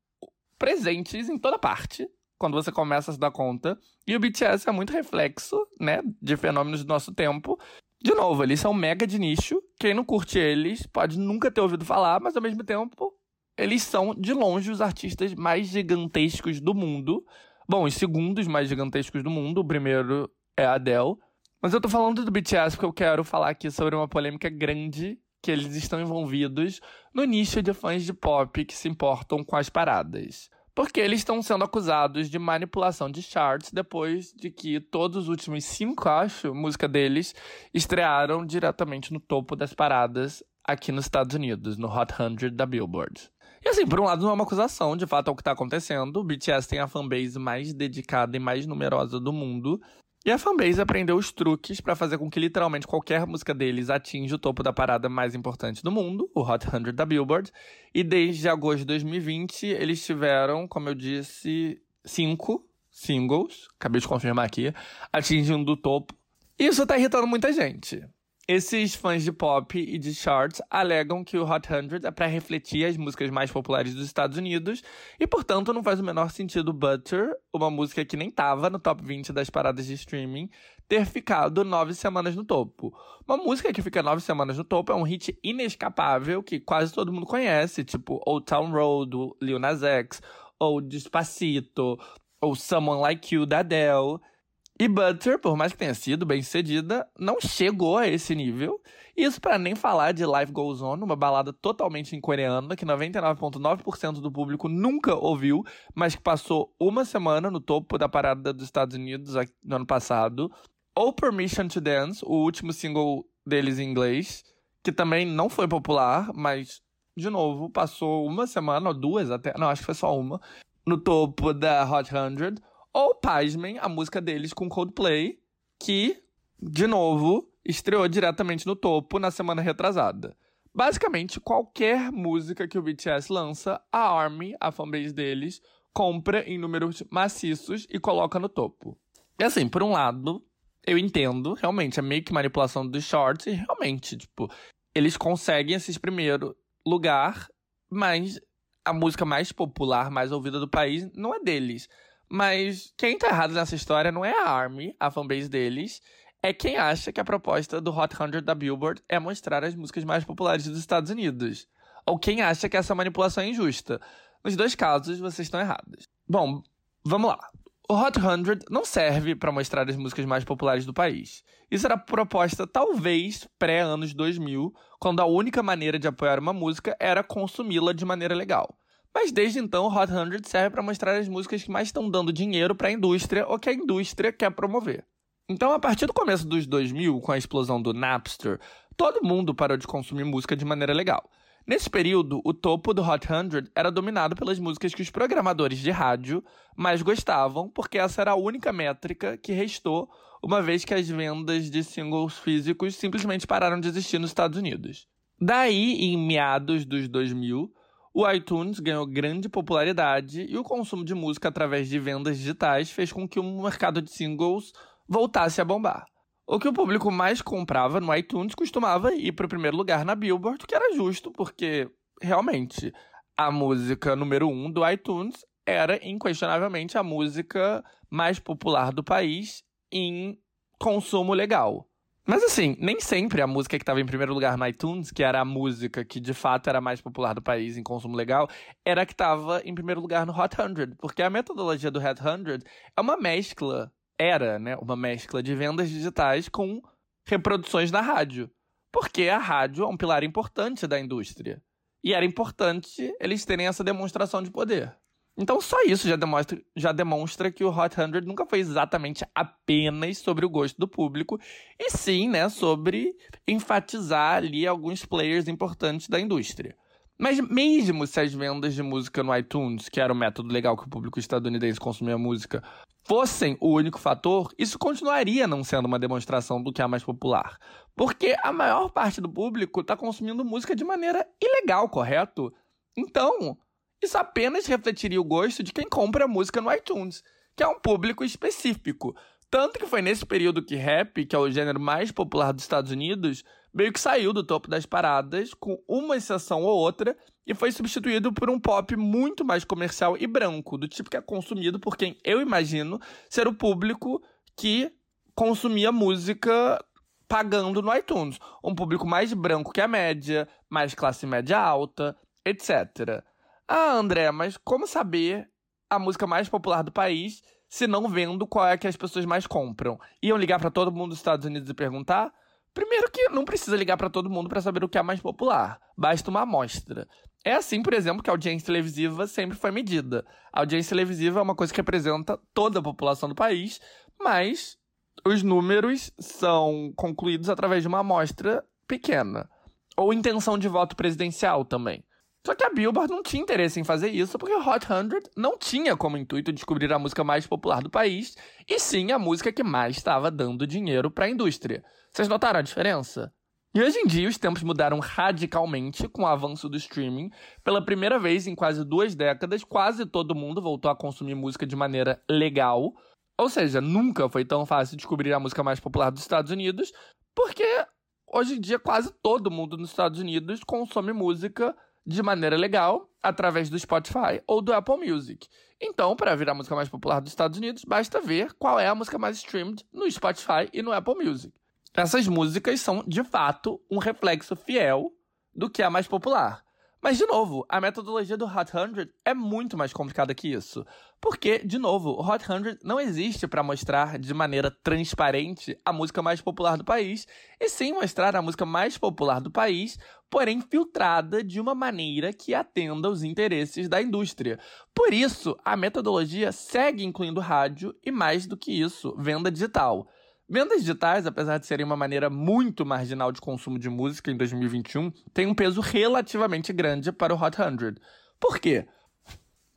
presentes em toda parte quando você começa a se dar conta. E o BTS é muito reflexo, né, de fenômenos do nosso tempo. De novo, eles são mega de nicho. Quem não curte eles pode nunca ter ouvido falar, mas ao mesmo tempo, eles são, de longe, os artistas mais gigantescos do mundo. Bom, os segundos mais gigantescos do mundo. O primeiro é a Adele. Mas eu tô falando do BTS porque eu quero falar aqui sobre uma polêmica grande que eles estão envolvidos no nicho de fãs de pop que se importam com as paradas porque eles estão sendo acusados de manipulação de charts depois de que todos os últimos cinco, acho, música deles estrearam diretamente no topo das paradas aqui nos Estados Unidos, no Hot 100 da Billboard. E assim, por um lado não é uma acusação, de fato é o que está acontecendo. O BTS tem a fanbase mais dedicada e mais numerosa do mundo. E a fanbase aprendeu os truques para fazer com que literalmente qualquer música deles atinja o topo da parada mais importante do mundo, o Hot 100 da Billboard. E desde agosto de 2020, eles tiveram, como eu disse, cinco singles, acabei de confirmar aqui, atingindo o topo. Isso tá irritando muita gente. Esses fãs de pop e de charts alegam que o Hot 100 é para refletir as músicas mais populares dos Estados Unidos e, portanto, não faz o menor sentido Butter, uma música que nem estava no top 20 das paradas de streaming, ter ficado nove semanas no topo. Uma música que fica nove semanas no topo é um hit inescapável que quase todo mundo conhece, tipo Old Town Road, Lil Nas X, ou Despacito, ou Someone Like You, da Adele. E Butter, por mais que tenha sido bem sucedida, não chegou a esse nível. Isso para nem falar de Life Goes On, uma balada totalmente em coreana que 99,9% do público nunca ouviu, mas que passou uma semana no topo da parada dos Estados Unidos no ano passado. Ou Permission to Dance, o último single deles em inglês, que também não foi popular, mas, de novo, passou uma semana ou duas até, não, acho que foi só uma, no topo da Hot 100. Ou, pasmem, a música deles com Coldplay, que, de novo, estreou diretamente no topo na semana retrasada. Basicamente, qualquer música que o BTS lança, a ARMY, a fanbase deles, compra em números maciços e coloca no topo. E assim, por um lado, eu entendo, realmente, é meio que manipulação dos shorts e realmente, tipo, eles conseguem esse primeiro lugar, mas a música mais popular, mais ouvida do país, não é deles. Mas quem tá errado nessa história não é a ARMY, a fanbase deles, é quem acha que a proposta do Hot 100 da Billboard é mostrar as músicas mais populares dos Estados Unidos. Ou quem acha que essa manipulação é injusta. Nos dois casos, vocês estão errados. Bom, vamos lá. O Hot 100 não serve para mostrar as músicas mais populares do país. Isso era proposta talvez pré-anos 2000, quando a única maneira de apoiar uma música era consumi-la de maneira legal. Mas desde então, o Hot 100 serve para mostrar as músicas que mais estão dando dinheiro para a indústria ou que a indústria quer promover. Então, a partir do começo dos 2000, com a explosão do Napster, todo mundo parou de consumir música de maneira legal. Nesse período, o topo do Hot 100 era dominado pelas músicas que os programadores de rádio mais gostavam, porque essa era a única métrica que restou, uma vez que as vendas de singles físicos simplesmente pararam de existir nos Estados Unidos. Daí, em meados dos 2000, o iTunes ganhou grande popularidade e o consumo de música através de vendas digitais fez com que o mercado de singles voltasse a bombar. O que o público mais comprava no iTunes costumava ir para o primeiro lugar na Billboard, o que era justo, porque realmente a música número um do iTunes era inquestionavelmente a música mais popular do país em consumo legal. Mas assim, nem sempre a música que estava em primeiro lugar no iTunes, que era a música que de fato era mais popular do país em consumo legal, era a que estava em primeiro lugar no Hot 100. Porque a metodologia do Hot 100 é uma mescla, era, né, uma mescla de vendas digitais com reproduções na rádio. Porque a rádio é um pilar importante da indústria. E era importante eles terem essa demonstração de poder. Então só isso já demonstra, já demonstra que o Hot 100 nunca foi exatamente apenas sobre o gosto do público, e sim, né, sobre enfatizar ali alguns players importantes da indústria. Mas mesmo se as vendas de música no iTunes, que era o método legal que o público estadunidense consumia música, fossem o único fator, isso continuaria não sendo uma demonstração do que é mais popular. Porque a maior parte do público está consumindo música de maneira ilegal, correto? Então, isso apenas refletiria o gosto de quem compra música no iTunes, que é um público específico. Tanto que foi nesse período que rap, que é o gênero mais popular dos Estados Unidos, meio que saiu do topo das paradas, com uma exceção ou outra, e foi substituído por um pop muito mais comercial e branco, do tipo que é consumido por quem eu imagino ser o público que consumia música pagando no iTunes. Um público mais branco que a média, mais classe média alta, etc. Ah, André, mas como saber a música mais popular do país se não vendo qual é que as pessoas mais compram? Iam ligar para todo mundo dos Estados Unidos e perguntar? Primeiro que não precisa ligar para todo mundo para saber o que é mais popular. Basta uma amostra. É assim, por exemplo, que a audiência televisiva sempre foi medida. A audiência televisiva é uma coisa que representa toda a população do país, mas os números são concluídos através de uma amostra pequena. Ou intenção de voto presidencial também. Só que a Billboard não tinha interesse em fazer isso porque o Hot 100 não tinha como intuito descobrir a música mais popular do país, e sim a música que mais estava dando dinheiro para a indústria. Vocês notaram a diferença? E hoje em dia os tempos mudaram radicalmente com o avanço do streaming. Pela primeira vez em quase duas décadas, quase todo mundo voltou a consumir música de maneira legal. Ou seja, nunca foi tão fácil descobrir a música mais popular dos Estados Unidos, porque hoje em dia quase todo mundo nos Estados Unidos consome música de maneira legal através do Spotify ou do Apple Music. Então, para virar a música mais popular dos Estados Unidos, basta ver qual é a música mais streamed no Spotify e no Apple Music. Essas músicas são, de fato, um reflexo fiel do que é a mais popular. Mas, de novo, a metodologia do Hot 100 é muito mais complicada que isso. Porque, de novo, o Hot 100 não existe para mostrar de maneira transparente a música mais popular do país, e sim mostrar a música mais popular do país, porém filtrada de uma maneira que atenda aos interesses da indústria. Por isso, a metodologia segue incluindo rádio e, mais do que isso, venda digital. Vendas digitais, apesar de serem uma maneira muito marginal de consumo de música em 2021, têm um peso relativamente grande para o Hot 100. Por quê?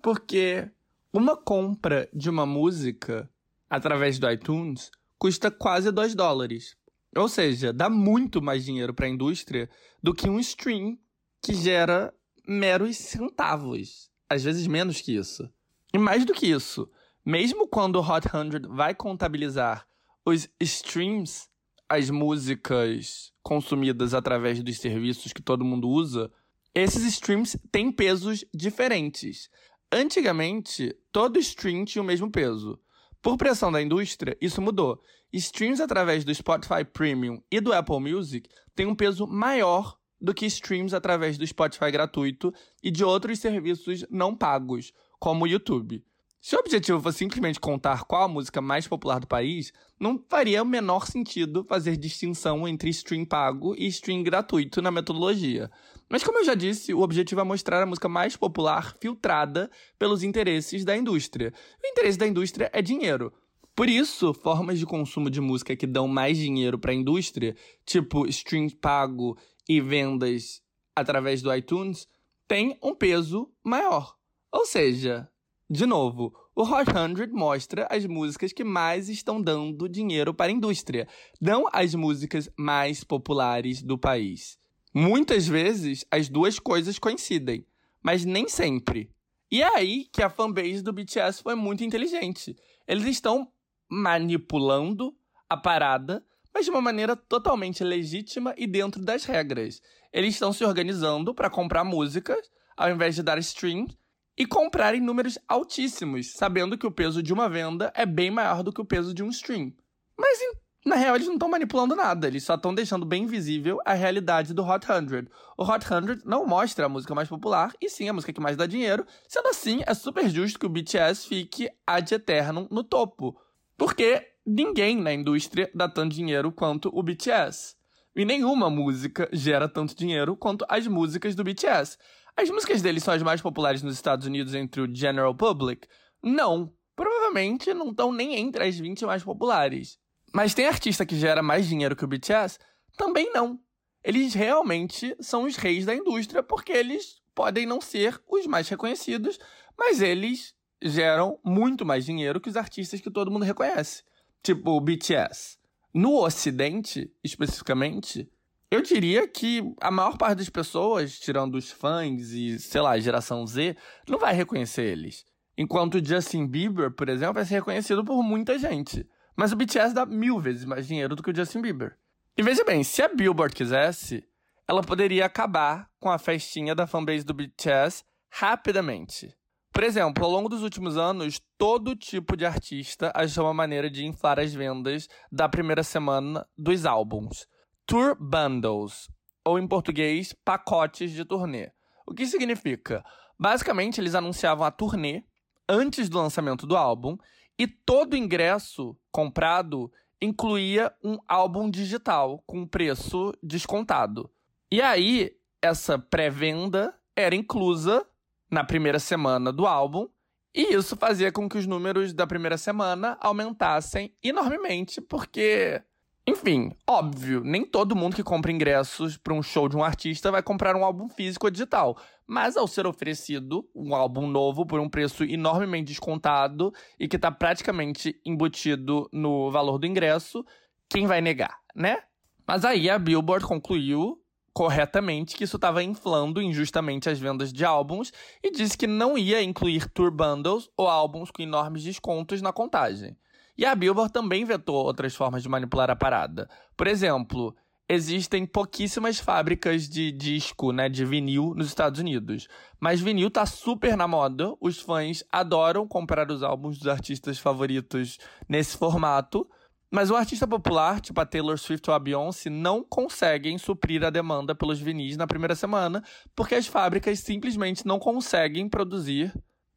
Porque uma compra de uma música através do iTunes custa quase 2 dólares. Ou seja, dá muito mais dinheiro para a indústria do que um stream que gera meros centavos. Às vezes menos que isso. E mais do que isso, mesmo quando o Hot 100 vai contabilizar os streams, as músicas consumidas através dos serviços que todo mundo usa, esses streams têm pesos diferentes. Antigamente, todo stream tinha o mesmo peso. Por pressão da indústria, isso mudou. Streams através do Spotify Premium e do Apple Music têm um peso maior do que streams através do Spotify gratuito e de outros serviços não pagos, como o YouTube. Se o objetivo fosse simplesmente contar qual a música mais popular do país, não faria o menor sentido fazer distinção entre stream pago e stream gratuito na metodologia. Mas como eu já disse, o objetivo é mostrar a música mais popular filtrada pelos interesses da indústria. O interesse da indústria é dinheiro. Por isso, formas de consumo de música que dão mais dinheiro para a indústria, tipo stream pago e vendas através do iTunes, têm um peso maior. Ou seja, de novo, o Hot 100 mostra as músicas que mais estão dando dinheiro para a indústria, não as músicas mais populares do país. Muitas vezes as duas coisas coincidem, mas nem sempre. E é aí que a fanbase do BTS foi muito inteligente. Eles estão manipulando a parada, mas de uma maneira totalmente legítima e dentro das regras. Eles estão se organizando para comprar músicas ao invés de dar streams e comprar em números altíssimos, sabendo que o peso de uma venda é bem maior do que o peso de um stream. Mas na real eles não estão manipulando nada, eles só estão deixando bem visível a realidade do Hot 100. O Hot 100 não mostra a música mais popular, e sim a música que mais dá dinheiro, sendo assim, é super justo que o BTS fique ad eternum no topo. Porque ninguém na indústria dá tanto dinheiro quanto o BTS. E nenhuma música gera tanto dinheiro quanto as músicas do BTS. As músicas dele são as mais populares nos Estados Unidos entre o general public? Não. Provavelmente não estão nem entre as 20 mais populares. Mas tem artista que gera mais dinheiro que o BTS? Também não. Eles realmente são os reis da indústria porque eles podem não ser os mais reconhecidos, mas eles geram muito mais dinheiro que os artistas que todo mundo reconhece. Tipo o BTS. No Ocidente, especificamente, eu diria que a maior parte das pessoas, tirando os fãs e, sei lá, geração Z, não vai reconhecer eles. Enquanto o Justin Bieber, por exemplo, vai ser reconhecido por muita gente. Mas o BTS dá mil vezes mais dinheiro do que o Justin Bieber. E veja bem, se a Billboard quisesse, ela poderia acabar com a festinha da fanbase do BTS rapidamente. Por exemplo, ao longo dos últimos anos, todo tipo de artista achou uma maneira de inflar as vendas da primeira semana dos álbuns tour bundles, ou em português, pacotes de turnê. O que significa? Basicamente, eles anunciavam a turnê antes do lançamento do álbum e todo ingresso comprado incluía um álbum digital com preço descontado. E aí, essa pré-venda era inclusa na primeira semana do álbum, e isso fazia com que os números da primeira semana aumentassem enormemente, porque enfim, óbvio, nem todo mundo que compra ingressos para um show de um artista vai comprar um álbum físico ou digital. Mas ao ser oferecido um álbum novo por um preço enormemente descontado e que está praticamente embutido no valor do ingresso, quem vai negar, né? Mas aí a Billboard concluiu corretamente que isso estava inflando injustamente as vendas de álbuns e disse que não ia incluir tour bundles ou álbuns com enormes descontos na contagem. E a Billboard também vetou outras formas de manipular a parada. Por exemplo, existem pouquíssimas fábricas de disco, né, de vinil nos Estados Unidos. Mas vinil tá super na moda, os fãs adoram comprar os álbuns dos artistas favoritos nesse formato. Mas o artista popular, tipo a Taylor Swift ou a Beyoncé, não conseguem suprir a demanda pelos vinis na primeira semana, porque as fábricas simplesmente não conseguem produzir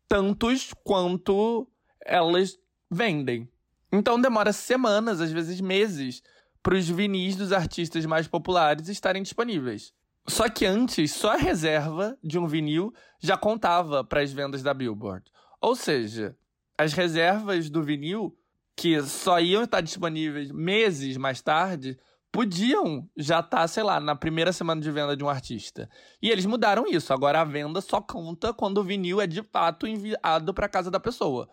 tantos quanto elas vendem. Então demora semanas, às vezes meses, para os vinis dos artistas mais populares estarem disponíveis. Só que antes, só a reserva de um vinil já contava para as vendas da Billboard. Ou seja, as reservas do vinil, que só iam estar disponíveis meses mais tarde, podiam já estar, sei lá, na primeira semana de venda de um artista. E eles mudaram isso. Agora a venda só conta quando o vinil é de fato enviado para casa da pessoa.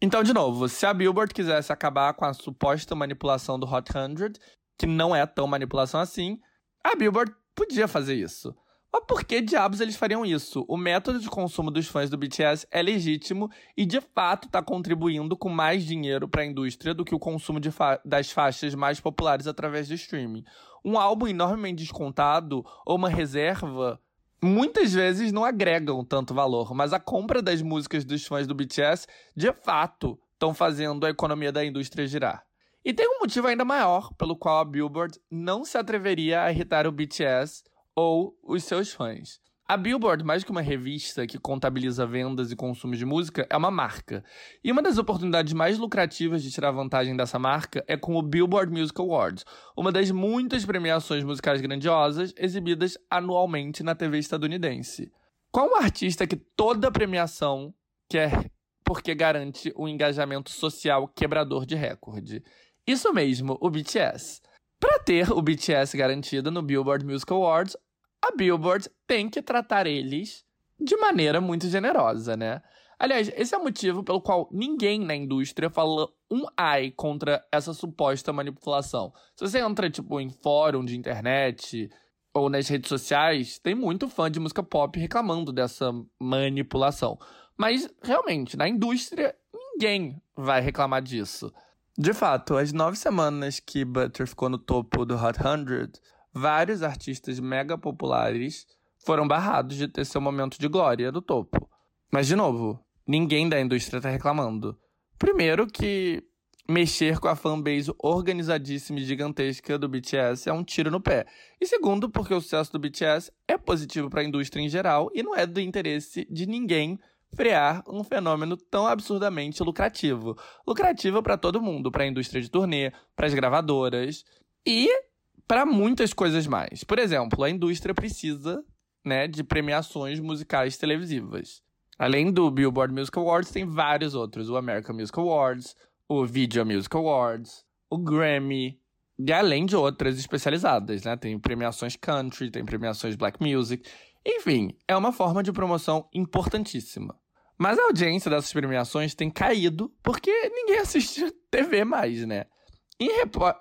Então, de novo, se a Billboard quisesse acabar com a suposta manipulação do Hot 100, que não é tão manipulação assim, a Billboard podia fazer isso. Mas por que diabos eles fariam isso? O método de consumo dos fãs do BTS é legítimo e de fato está contribuindo com mais dinheiro para a indústria do que o consumo fa das faixas mais populares através do streaming. Um álbum enormemente descontado ou uma reserva muitas vezes não agregam tanto valor, mas a compra das músicas dos fãs do BTS de fato estão fazendo a economia da indústria girar. E tem um motivo ainda maior pelo qual a Billboard não se atreveria a irritar o BTS ou os seus fãs. A Billboard, mais que uma revista que contabiliza vendas e consumo de música, é uma marca. E uma das oportunidades mais lucrativas de tirar vantagem dessa marca é com o Billboard Music Awards, uma das muitas premiações musicais grandiosas exibidas anualmente na TV estadunidense. Qual um artista que toda premiação quer porque garante um engajamento social quebrador de recorde? Isso mesmo, o BTS. Para ter o BTS garantido no Billboard Music Awards, a Billboard tem que tratar eles de maneira muito generosa, né? Aliás, esse é o motivo pelo qual ninguém na indústria fala um ai contra essa suposta manipulação. Se você entra, tipo, em fórum de internet ou nas redes sociais, tem muito fã de música pop reclamando dessa manipulação. Mas, realmente, na indústria, ninguém vai reclamar disso. De fato, as nove semanas que Butter ficou no topo do Hot 100 vários artistas mega populares foram barrados de ter seu momento de glória do topo. Mas, de novo, ninguém da indústria está reclamando. Primeiro que mexer com a fanbase organizadíssima e gigantesca do BTS é um tiro no pé. E segundo, porque o sucesso do BTS é positivo para a indústria em geral e não é do interesse de ninguém frear um fenômeno tão absurdamente lucrativo. Lucrativo para todo mundo, para a indústria de turnê, para as gravadoras e para muitas coisas mais. Por exemplo, a indústria precisa né, de premiações musicais televisivas. Além do Billboard Music Awards, tem vários outros: o American Music Awards, o Video Music Awards, o Grammy, e além de outras especializadas, né? Tem premiações country, tem premiações black music. Enfim, é uma forma de promoção importantíssima. Mas a audiência dessas premiações tem caído porque ninguém assiste TV mais, né? Em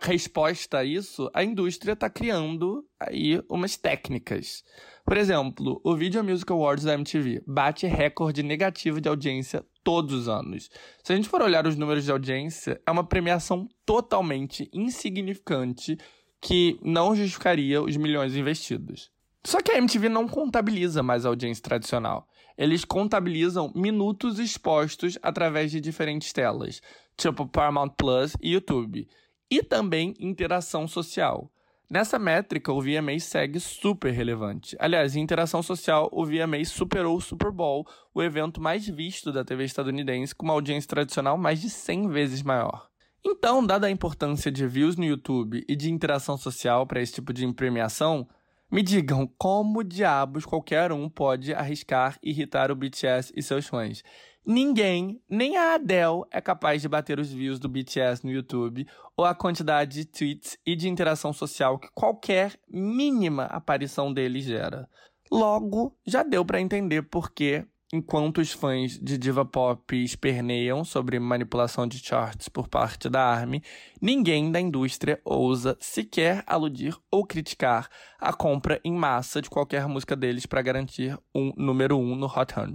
resposta a isso, a indústria está criando aí umas técnicas. Por exemplo, o Video Music Awards da MTV bate recorde negativo de audiência todos os anos. Se a gente for olhar os números de audiência, é uma premiação totalmente insignificante que não justificaria os milhões investidos. Só que a MTV não contabiliza mais a audiência tradicional. Eles contabilizam minutos expostos através de diferentes telas, tipo Paramount Plus e YouTube e também interação social. Nessa métrica, o VMA segue super relevante. Aliás, em interação social, o VMA superou o Super Bowl, o evento mais visto da TV estadunidense, com uma audiência tradicional mais de 100 vezes maior. Então, dada a importância de views no YouTube e de interação social para esse tipo de premiação, me digam como diabos qualquer um pode arriscar irritar o BTS e seus fãs. Ninguém, nem a Adele, é capaz de bater os views do BTS no YouTube ou a quantidade de tweets e de interação social que qualquer mínima aparição dele gera. Logo, já deu para entender por que Enquanto os fãs de diva pop esperneiam sobre manipulação de charts por parte da ARMY, ninguém da indústria ousa sequer aludir ou criticar a compra em massa de qualquer música deles para garantir um número um no Hot 100.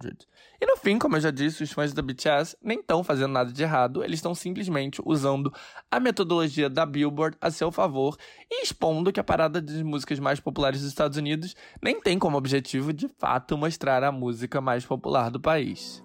E no fim, como eu já disse, os fãs da BTS nem estão fazendo nada de errado, eles estão simplesmente usando a metodologia da Billboard a seu favor e expondo que a parada de músicas mais populares dos Estados Unidos nem tem como objetivo, de fato, mostrar a música mais popular do país.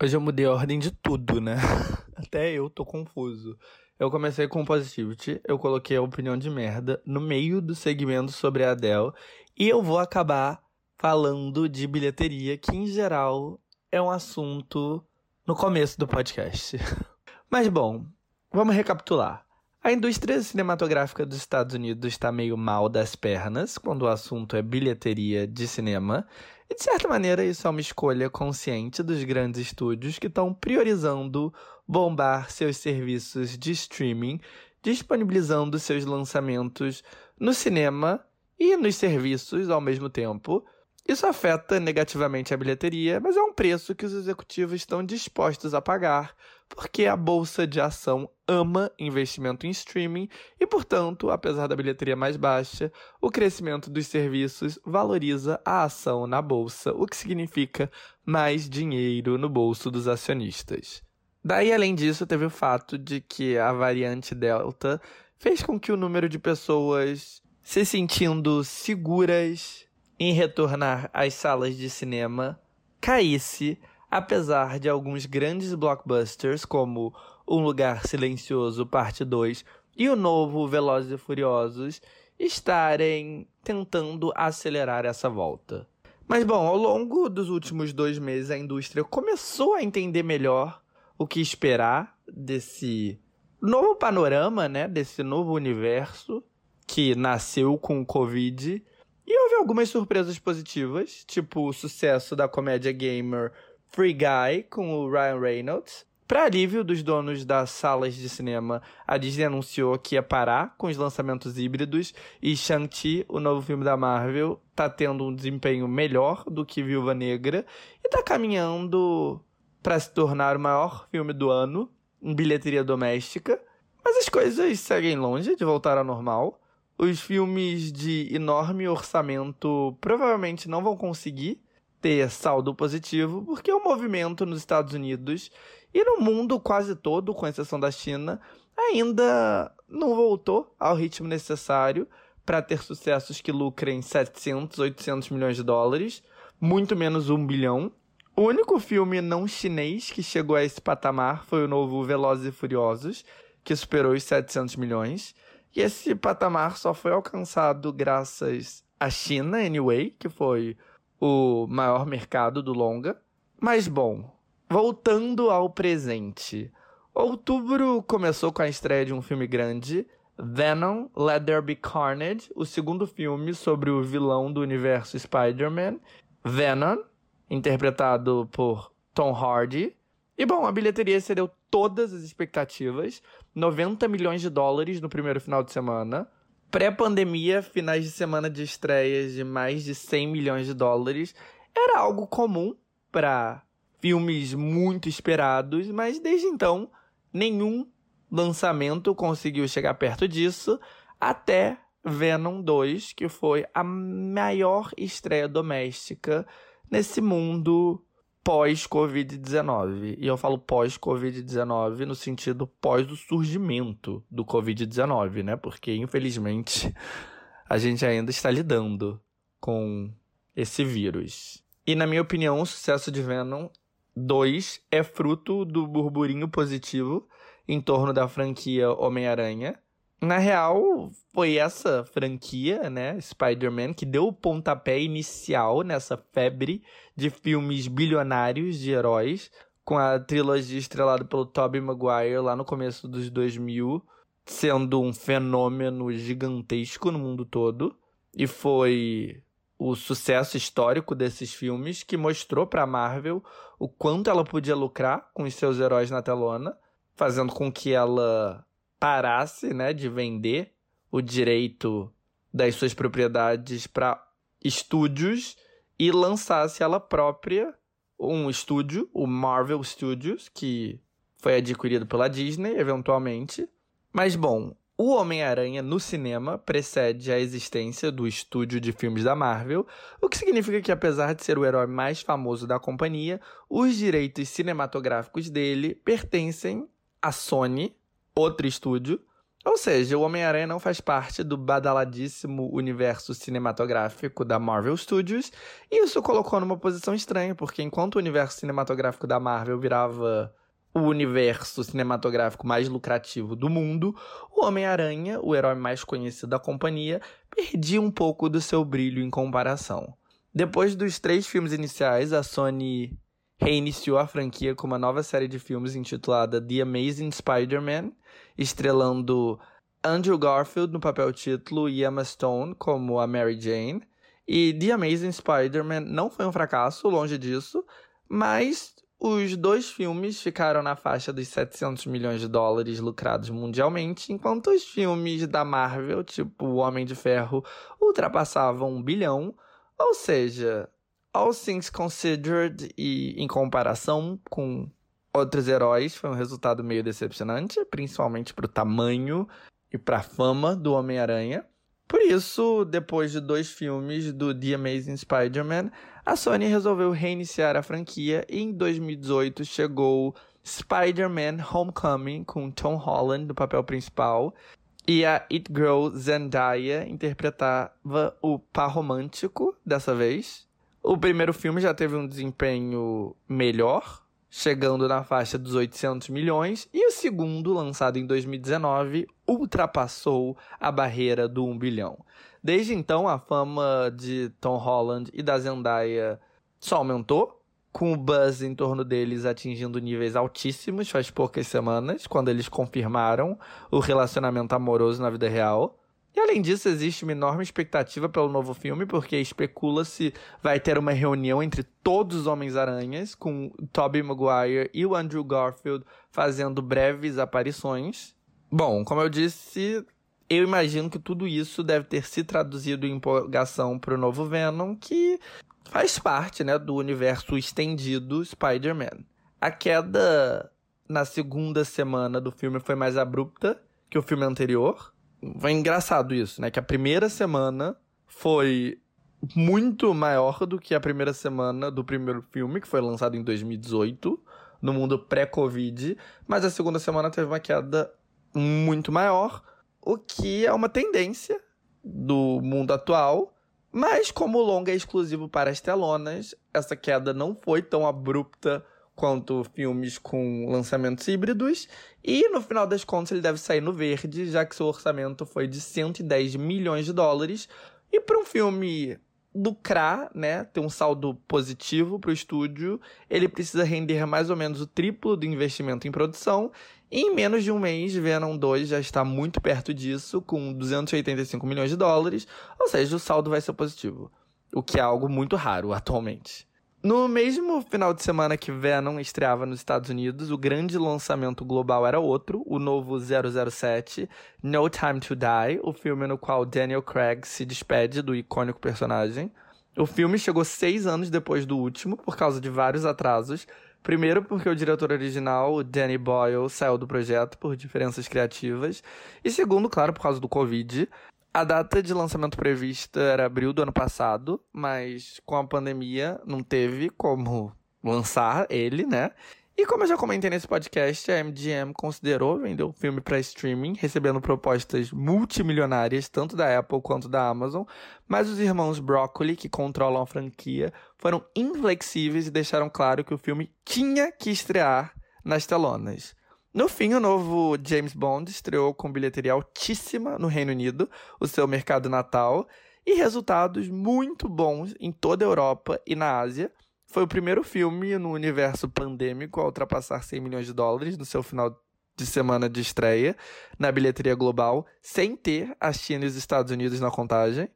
Hoje eu mudei a ordem de tudo, né? Até eu tô confuso. Eu comecei com Positivity, eu coloquei a opinião de merda no meio do segmento sobre a Adele e eu vou acabar falando de bilheteria, que em geral é um assunto no começo do podcast. Mas bom, vamos recapitular. A indústria cinematográfica dos Estados Unidos está meio mal das pernas quando o assunto é bilheteria de cinema, e de certa maneira, isso é uma escolha consciente dos grandes estúdios que estão priorizando bombar seus serviços de streaming, disponibilizando seus lançamentos no cinema e nos serviços ao mesmo tempo. Isso afeta negativamente a bilheteria, mas é um preço que os executivos estão dispostos a pagar porque a bolsa de ação ama investimento em streaming e, portanto, apesar da bilheteria mais baixa, o crescimento dos serviços valoriza a ação na bolsa, o que significa mais dinheiro no bolso dos acionistas. Daí, além disso, teve o fato de que a variante Delta fez com que o número de pessoas se sentindo seguras em retornar às salas de cinema caísse apesar de alguns grandes blockbusters como Um Lugar Silencioso Parte 2 e o novo Velozes e Furiosos estarem tentando acelerar essa volta. Mas bom, ao longo dos últimos dois meses a indústria começou a entender melhor o que esperar desse novo panorama, né? Desse novo universo que nasceu com o Covid. E houve algumas surpresas positivas, tipo o sucesso da comédia gamer Free Guy com o Ryan Reynolds. Para alívio dos donos das salas de cinema, a Disney anunciou que ia parar com os lançamentos híbridos e Shang-Chi, o novo filme da Marvel, tá tendo um desempenho melhor do que Viúva Negra e tá caminhando para se tornar o maior filme do ano em bilheteria doméstica. Mas as coisas seguem longe de voltar ao normal. Os filmes de enorme orçamento provavelmente não vão conseguir ter saldo positivo, porque o movimento nos Estados Unidos e no mundo quase todo, com exceção da China, ainda não voltou ao ritmo necessário para ter sucessos que lucrem 700, 800 milhões de dólares, muito menos um bilhão. O único filme não chinês que chegou a esse patamar foi o novo Velozes e Furiosos, que superou os 700 milhões. E esse patamar só foi alcançado graças à China, anyway, que foi o maior mercado do longa. Mas bom, voltando ao presente. Outubro começou com a estreia de um filme grande, Venom Let There Be Carnage, o segundo filme sobre o vilão do universo Spider-Man, Venom, interpretado por Tom Hardy. E bom, a bilheteria excedeu todas as expectativas, 90 milhões de dólares no primeiro final de semana pré-pandemia, finais de semana de estreias de mais de 100 milhões de dólares era algo comum para filmes muito esperados, mas desde então nenhum lançamento conseguiu chegar perto disso até Venom 2, que foi a maior estreia doméstica nesse mundo pós-Covid-19. E eu falo pós-Covid-19 no sentido pós o surgimento do Covid-19, né? Porque, infelizmente, a gente ainda está lidando com esse vírus. E, na minha opinião, o sucesso de Venom 2 é fruto do burburinho positivo em torno da franquia Homem-Aranha. Na real, foi essa franquia, né, Spider-Man, que deu o pontapé inicial nessa febre de filmes bilionários de heróis, com a trilogia estrelada pelo Tobey Maguire lá no começo dos 2000, sendo um fenômeno gigantesco no mundo todo. E foi o sucesso histórico desses filmes que mostrou para Marvel o quanto ela podia lucrar com os seus heróis na telona, fazendo com que ela parasse, né, de vender o direito das suas propriedades para estúdios e lançasse ela própria um estúdio, o Marvel Studios, que foi adquirido pela Disney eventualmente. Mas bom, o Homem-Aranha no cinema precede a existência do estúdio de filmes da Marvel, o que significa que, apesar de ser o herói mais famoso da companhia, os direitos cinematográficos dele pertencem à Sony, outro estúdio. Ou seja, o Homem-Aranha não faz parte do badaladíssimo universo cinematográfico da Marvel Studios, e isso colocou numa posição estranha, porque enquanto o universo cinematográfico da Marvel virava o universo cinematográfico mais lucrativo do mundo, o Homem-Aranha, o herói mais conhecido da companhia, perdia um pouco do seu brilho em comparação. Depois dos três filmes iniciais, a Sony reiniciou a franquia com uma nova série de filmes intitulada The Amazing Spider-Man, estrelando Andrew Garfield no papel título e Emma Stone como a Mary Jane. E The Amazing Spider-Man não foi um fracasso, longe disso, mas os dois filmes ficaram na faixa dos 700 milhões de dólares lucrados mundialmente, enquanto os filmes da Marvel, tipo O Homem de Ferro, ultrapassavam um bilhão. Ou seja, all things considered e em comparação com outros heróis, foi um resultado meio decepcionante, principalmente para o tamanho e para a fama do Homem-Aranha. Por isso, depois de dois filmes do The Amazing Spider-Man, a Sony resolveu reiniciar a franquia e em 2018 chegou Spider-Man Homecoming com Tom Holland no papel principal e a It Girl Zendaya interpretava o par romântico dessa vez. O primeiro filme já teve um desempenho melhor, chegando na faixa dos 800 milhões, e o segundo, lançado em 2019, ultrapassou a barreira do 1 bilhão. Desde então, a fama de Tom Holland e da Zendaya só aumentou, com o buzz em torno deles atingindo níveis altíssimos faz poucas semanas, quando eles confirmaram o relacionamento amoroso na vida real. E além disso, existe uma enorme expectativa pelo novo filme, porque especula-se vai ter uma reunião entre todos os Homens-Aranhas, com Tobey Maguire e o Andrew Garfield fazendo breves aparições. Bom, como eu disse, eu imagino que tudo isso deve ter se traduzido em empolgação para o novo Venom, que faz parte né, do universo estendido Spider-Man. A queda na segunda semana do filme foi mais abrupta que o filme anterior foi engraçado isso, né? Que a primeira semana foi muito maior do que a primeira semana do primeiro filme, que foi lançado em 2018, no mundo pré-Covid, mas a segunda semana teve uma queda muito maior, o que é uma tendência do mundo atual. Mas como o longa é exclusivo para as telonas, essa queda não foi tão abrupta quanto filmes com lançamentos híbridos. E no final das contas ele deve sair no verde, já que seu orçamento foi de 110 milhões de dólares. E para um filme lucrar, né, ter um saldo positivo para o estúdio, ele precisa render mais ou menos o triplo do investimento em produção. E em menos de um mês, Venom 2 já está muito perto disso, com 285 milhões de dólares, ou seja, o saldo vai ser positivo, o que é algo muito raro atualmente. No mesmo final de semana que Venom estreava nos Estados Unidos, o grande lançamento global era outro, o novo 007, No Time to Die, o filme no qual Daniel Craig se despede do icônico personagem. O filme chegou seis anos depois do último, por causa de vários atrasos. Primeiro, porque o diretor original, Danny Boyle, saiu do projeto por diferenças criativas. E segundo, claro, por causa do Covid. A data de lançamento prevista era abril do ano passado, mas com a pandemia não teve como lançar ele, né? E como eu já comentei nesse podcast, a MGM considerou vender o filme para streaming, recebendo propostas multimilionárias, tanto da Apple quanto da Amazon, mas os irmãos Broccoli, que controlam a franquia, foram inflexíveis e deixaram claro que o filme tinha que estrear nas telonas. No fim, o novo James Bond estreou com bilheteria altíssima no Reino Unido, o seu mercado natal, e resultados muito bons em toda a Europa e na Ásia, foi o primeiro filme no universo pandêmico a ultrapassar 100 milhões de dólares no seu final de semana de estreia na bilheteria global, sem ter a China e os Estados Unidos na contagem.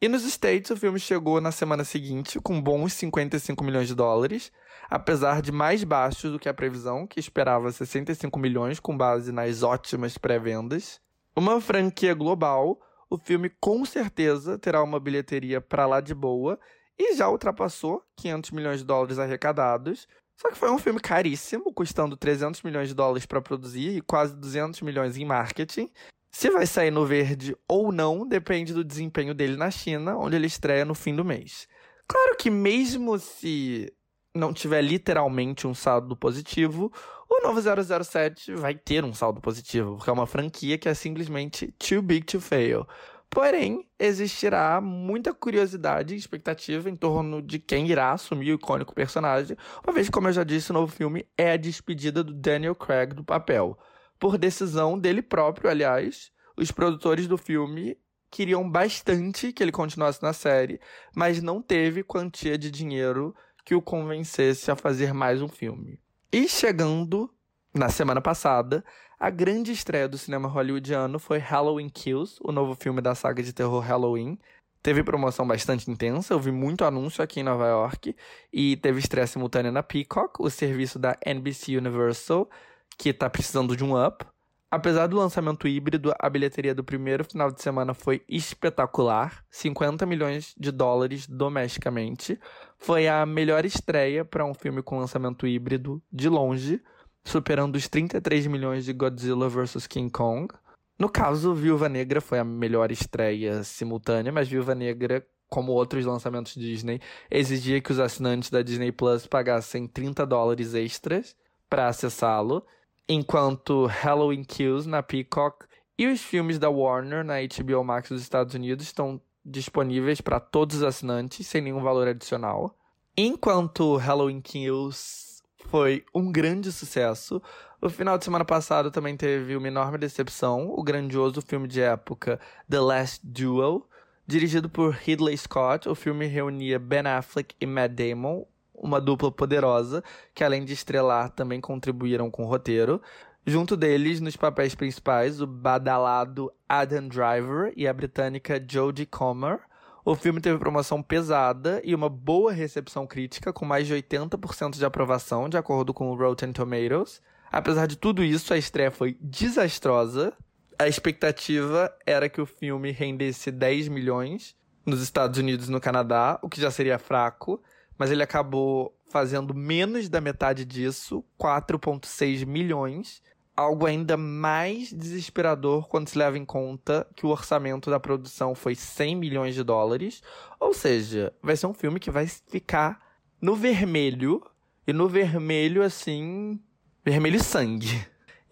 E nos States, o filme chegou na semana seguinte com bons 55 milhões de dólares, apesar de mais baixo do que a previsão, que esperava 65 milhões com base nas ótimas pré-vendas. Uma franquia global, o filme com certeza terá uma bilheteria para lá de boa e já ultrapassou 500 milhões de dólares arrecadados. Só que foi um filme caríssimo, custando 300 milhões de dólares para produzir e quase 200 milhões em marketing. Se vai sair no verde ou não depende do desempenho dele na China, onde ele estreia no fim do mês. Claro que mesmo se não tiver literalmente um saldo positivo, o novo 007 vai ter um saldo positivo, porque é uma franquia que é simplesmente too big to fail. Porém, existirá muita curiosidade e expectativa em torno de quem irá assumir o icônico personagem, uma vez que, como eu já disse, o novo filme é a despedida do Daniel Craig do papel. Por decisão dele próprio, aliás, os produtores do filme queriam bastante que ele continuasse na série, mas não teve quantia de dinheiro que o convencesse a fazer mais um filme. E chegando na semana passada, a grande estreia do cinema hollywoodiano foi Halloween Kills, o novo filme da saga de terror Halloween. Teve promoção bastante intensa, eu vi muito anúncio aqui em Nova York e teve estreia simultânea na Peacock, o serviço da NBC Universal, que está precisando de um up. Apesar do lançamento híbrido, a bilheteria do primeiro final de semana foi espetacular, 50 milhões de dólares domesticamente. Foi a melhor estreia para um filme com lançamento híbrido de longe superando os 33 milhões de Godzilla vs King Kong. No caso, Viúva Negra foi a melhor estreia simultânea, mas Viúva Negra, como outros lançamentos Disney, exigia que os assinantes da Disney Plus pagassem 30 dólares extras para acessá-lo, enquanto Halloween Kills na Peacock e os filmes da Warner na HBO Max dos Estados Unidos estão disponíveis para todos os assinantes sem nenhum valor adicional. Enquanto Halloween Kills foi um grande sucesso. O final de semana passado também teve uma enorme decepção, o grandioso filme de época The Last Duel, dirigido por Ridley Scott. O filme reunia Ben Affleck e Matt Damon, uma dupla poderosa que além de estrelar também contribuíram com o roteiro. Junto deles, nos papéis principais, o badalado Adam Driver e a britânica Jodie Comer. O filme teve promoção pesada e uma boa recepção crítica, com mais de 80% de aprovação, de acordo com o Rotten Tomatoes. Apesar de tudo isso, a estreia foi desastrosa. A expectativa era que o filme rendesse 10 milhões nos Estados Unidos e no Canadá, o que já seria fraco, mas ele acabou fazendo menos da metade disso, 4,6 milhões, algo ainda mais desesperador quando se leva em conta que o orçamento da produção foi 100 milhões de dólares. Ou seja, vai ser um filme que vai ficar no vermelho. E no vermelho, assim. Vermelho sangue.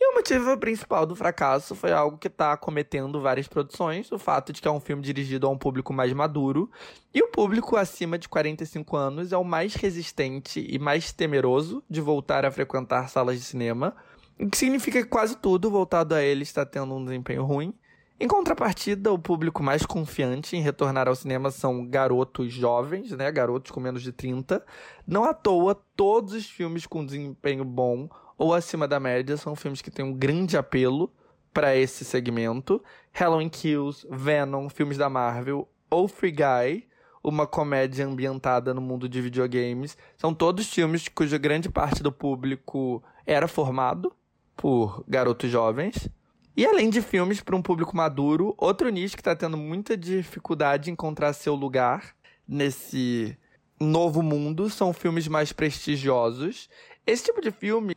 E o motivo principal do fracasso foi algo que está cometendo várias produções: o fato de que é um filme dirigido a um público mais maduro. E o público acima de 45 anos é o mais resistente e mais temeroso de voltar a frequentar salas de cinema o que significa que quase tudo voltado a ele está tendo um desempenho ruim. Em contrapartida, o público mais confiante em retornar ao cinema são garotos jovens, né? Garotos com menos de 30. Não à toa, todos os filmes com desempenho bom ou acima da média são filmes que têm um grande apelo para esse segmento. Halloween Kills, Venom, filmes da Marvel ou Free Guy, uma comédia ambientada no mundo de videogames, são todos filmes cuja grande parte do público era formado por garotos jovens. E além de filmes para um público maduro, outro nicho que está tendo muita dificuldade em encontrar seu lugar nesse novo mundo são filmes mais prestigiosos. Esse tipo de filme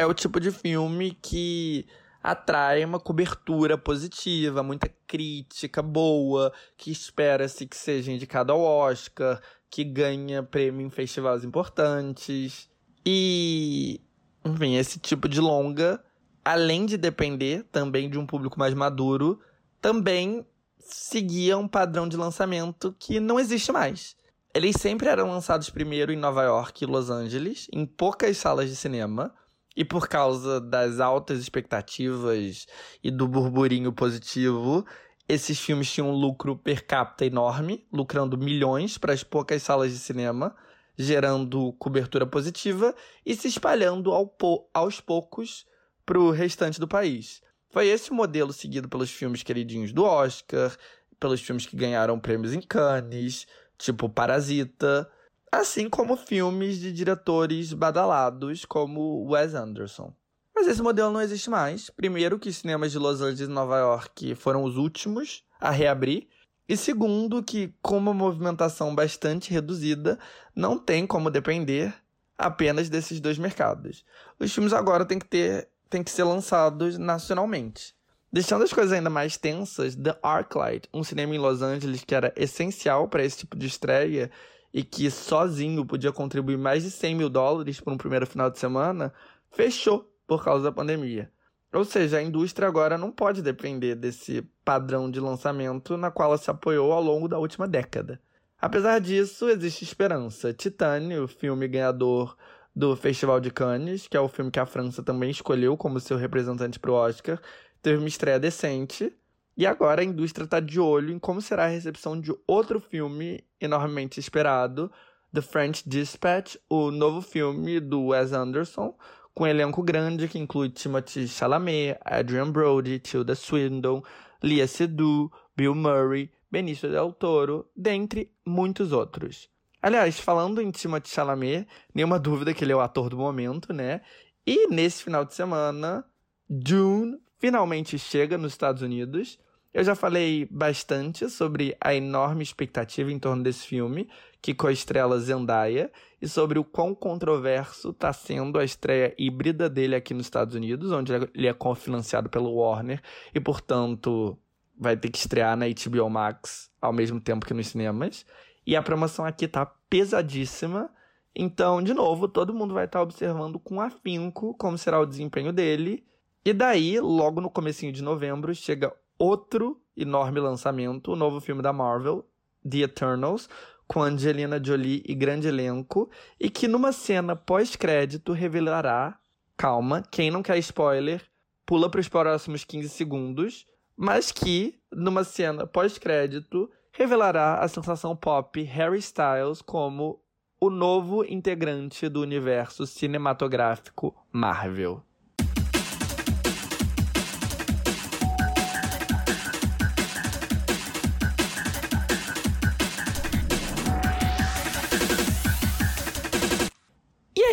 é o tipo de filme que atrai uma cobertura positiva, muita crítica boa, que espera-se que seja indicado ao Oscar, que ganha prêmio em festivais importantes. E, enfim, esse tipo de longa, além de depender também de um público mais maduro, também seguia um padrão de lançamento que não existe mais. Eles sempre eram lançados primeiro em Nova York e Los Angeles, em poucas salas de cinema, e por causa das altas expectativas e do burburinho positivo, esses filmes tinham um lucro per capita enorme, lucrando milhões para as poucas salas de cinema, gerando cobertura positiva e se espalhando ao po aos poucos para o restante do país. Foi esse o modelo seguido pelos filmes queridinhos do Oscar, pelos filmes que ganharam prêmios em Cannes, tipo Parasita, assim como filmes de diretores badalados como Wes Anderson. Mas esse modelo não existe mais. Primeiro, que cinemas de Los Angeles e Nova York foram os últimos a reabrir. E segundo, que com uma movimentação bastante reduzida, não tem como depender apenas desses dois mercados. Os filmes agora têm que ter, têm que ser lançados nacionalmente. Deixando as coisas ainda mais tensas, The Arclight, um cinema em Los Angeles que era essencial para esse tipo de estreia e que sozinho podia contribuir mais de 100 mil dólares para um primeiro final de semana, fechou por causa da pandemia. Ou seja, a indústria agora não pode depender desse padrão de lançamento na qual ela se apoiou ao longo da última década. Apesar disso, existe esperança. Titane, o filme ganhador do Festival de Cannes, que é o filme que a França também escolheu como seu representante para o Oscar, teve uma estreia decente. E agora a indústria está de olho em como será a recepção de outro filme enormemente esperado, The French Dispatch, o novo filme do Wes Anderson, com um elenco grande que inclui Timothy Chalamet, Adrian Brody, Tilda Swinton, Lia Seydoux, Bill Murray, Benicio del Toro, dentre muitos outros. Aliás, falando em Timothy Chalamet, nenhuma dúvida que ele é o ator do momento, né? E nesse final de semana, Dune finalmente chega nos Estados Unidos. Eu já falei bastante sobre a enorme expectativa em torno desse filme, que coestrela Zendaya, e sobre o quão controverso está sendo a estreia híbrida dele aqui nos Estados Unidos, onde ele é cofinanciado pelo Warner e, portanto, vai ter que estrear na HBO Max ao mesmo tempo que nos cinemas. E a promoção aqui tá pesadíssima. Então, de novo, todo mundo vai estar tá observando com afinco como será o desempenho dele e daí, logo no comecinho de novembro, chega outro enorme lançamento, o novo filme da Marvel, The Eternals, com Angelina Jolie e grande elenco, e que numa cena pós-crédito revelará, calma, quem não quer spoiler, pula para os próximos 15 segundos, mas que numa cena pós-crédito revelará a sensação pop Harry Styles como o novo integrante do universo cinematográfico Marvel.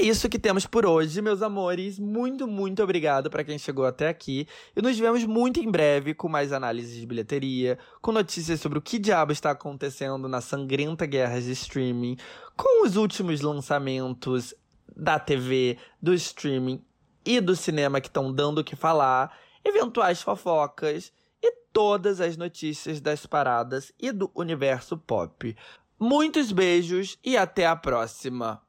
Isso que temos por hoje, meus amores. Muito, muito obrigado para quem chegou até aqui. E nos vemos muito em breve com mais análises de bilheteria, com notícias sobre o que diabo está acontecendo na sangrenta guerra de streaming, com os últimos lançamentos da TV, do streaming e do cinema que estão dando o que falar, eventuais fofocas e todas as notícias das paradas e do universo pop. Muitos beijos e até a próxima!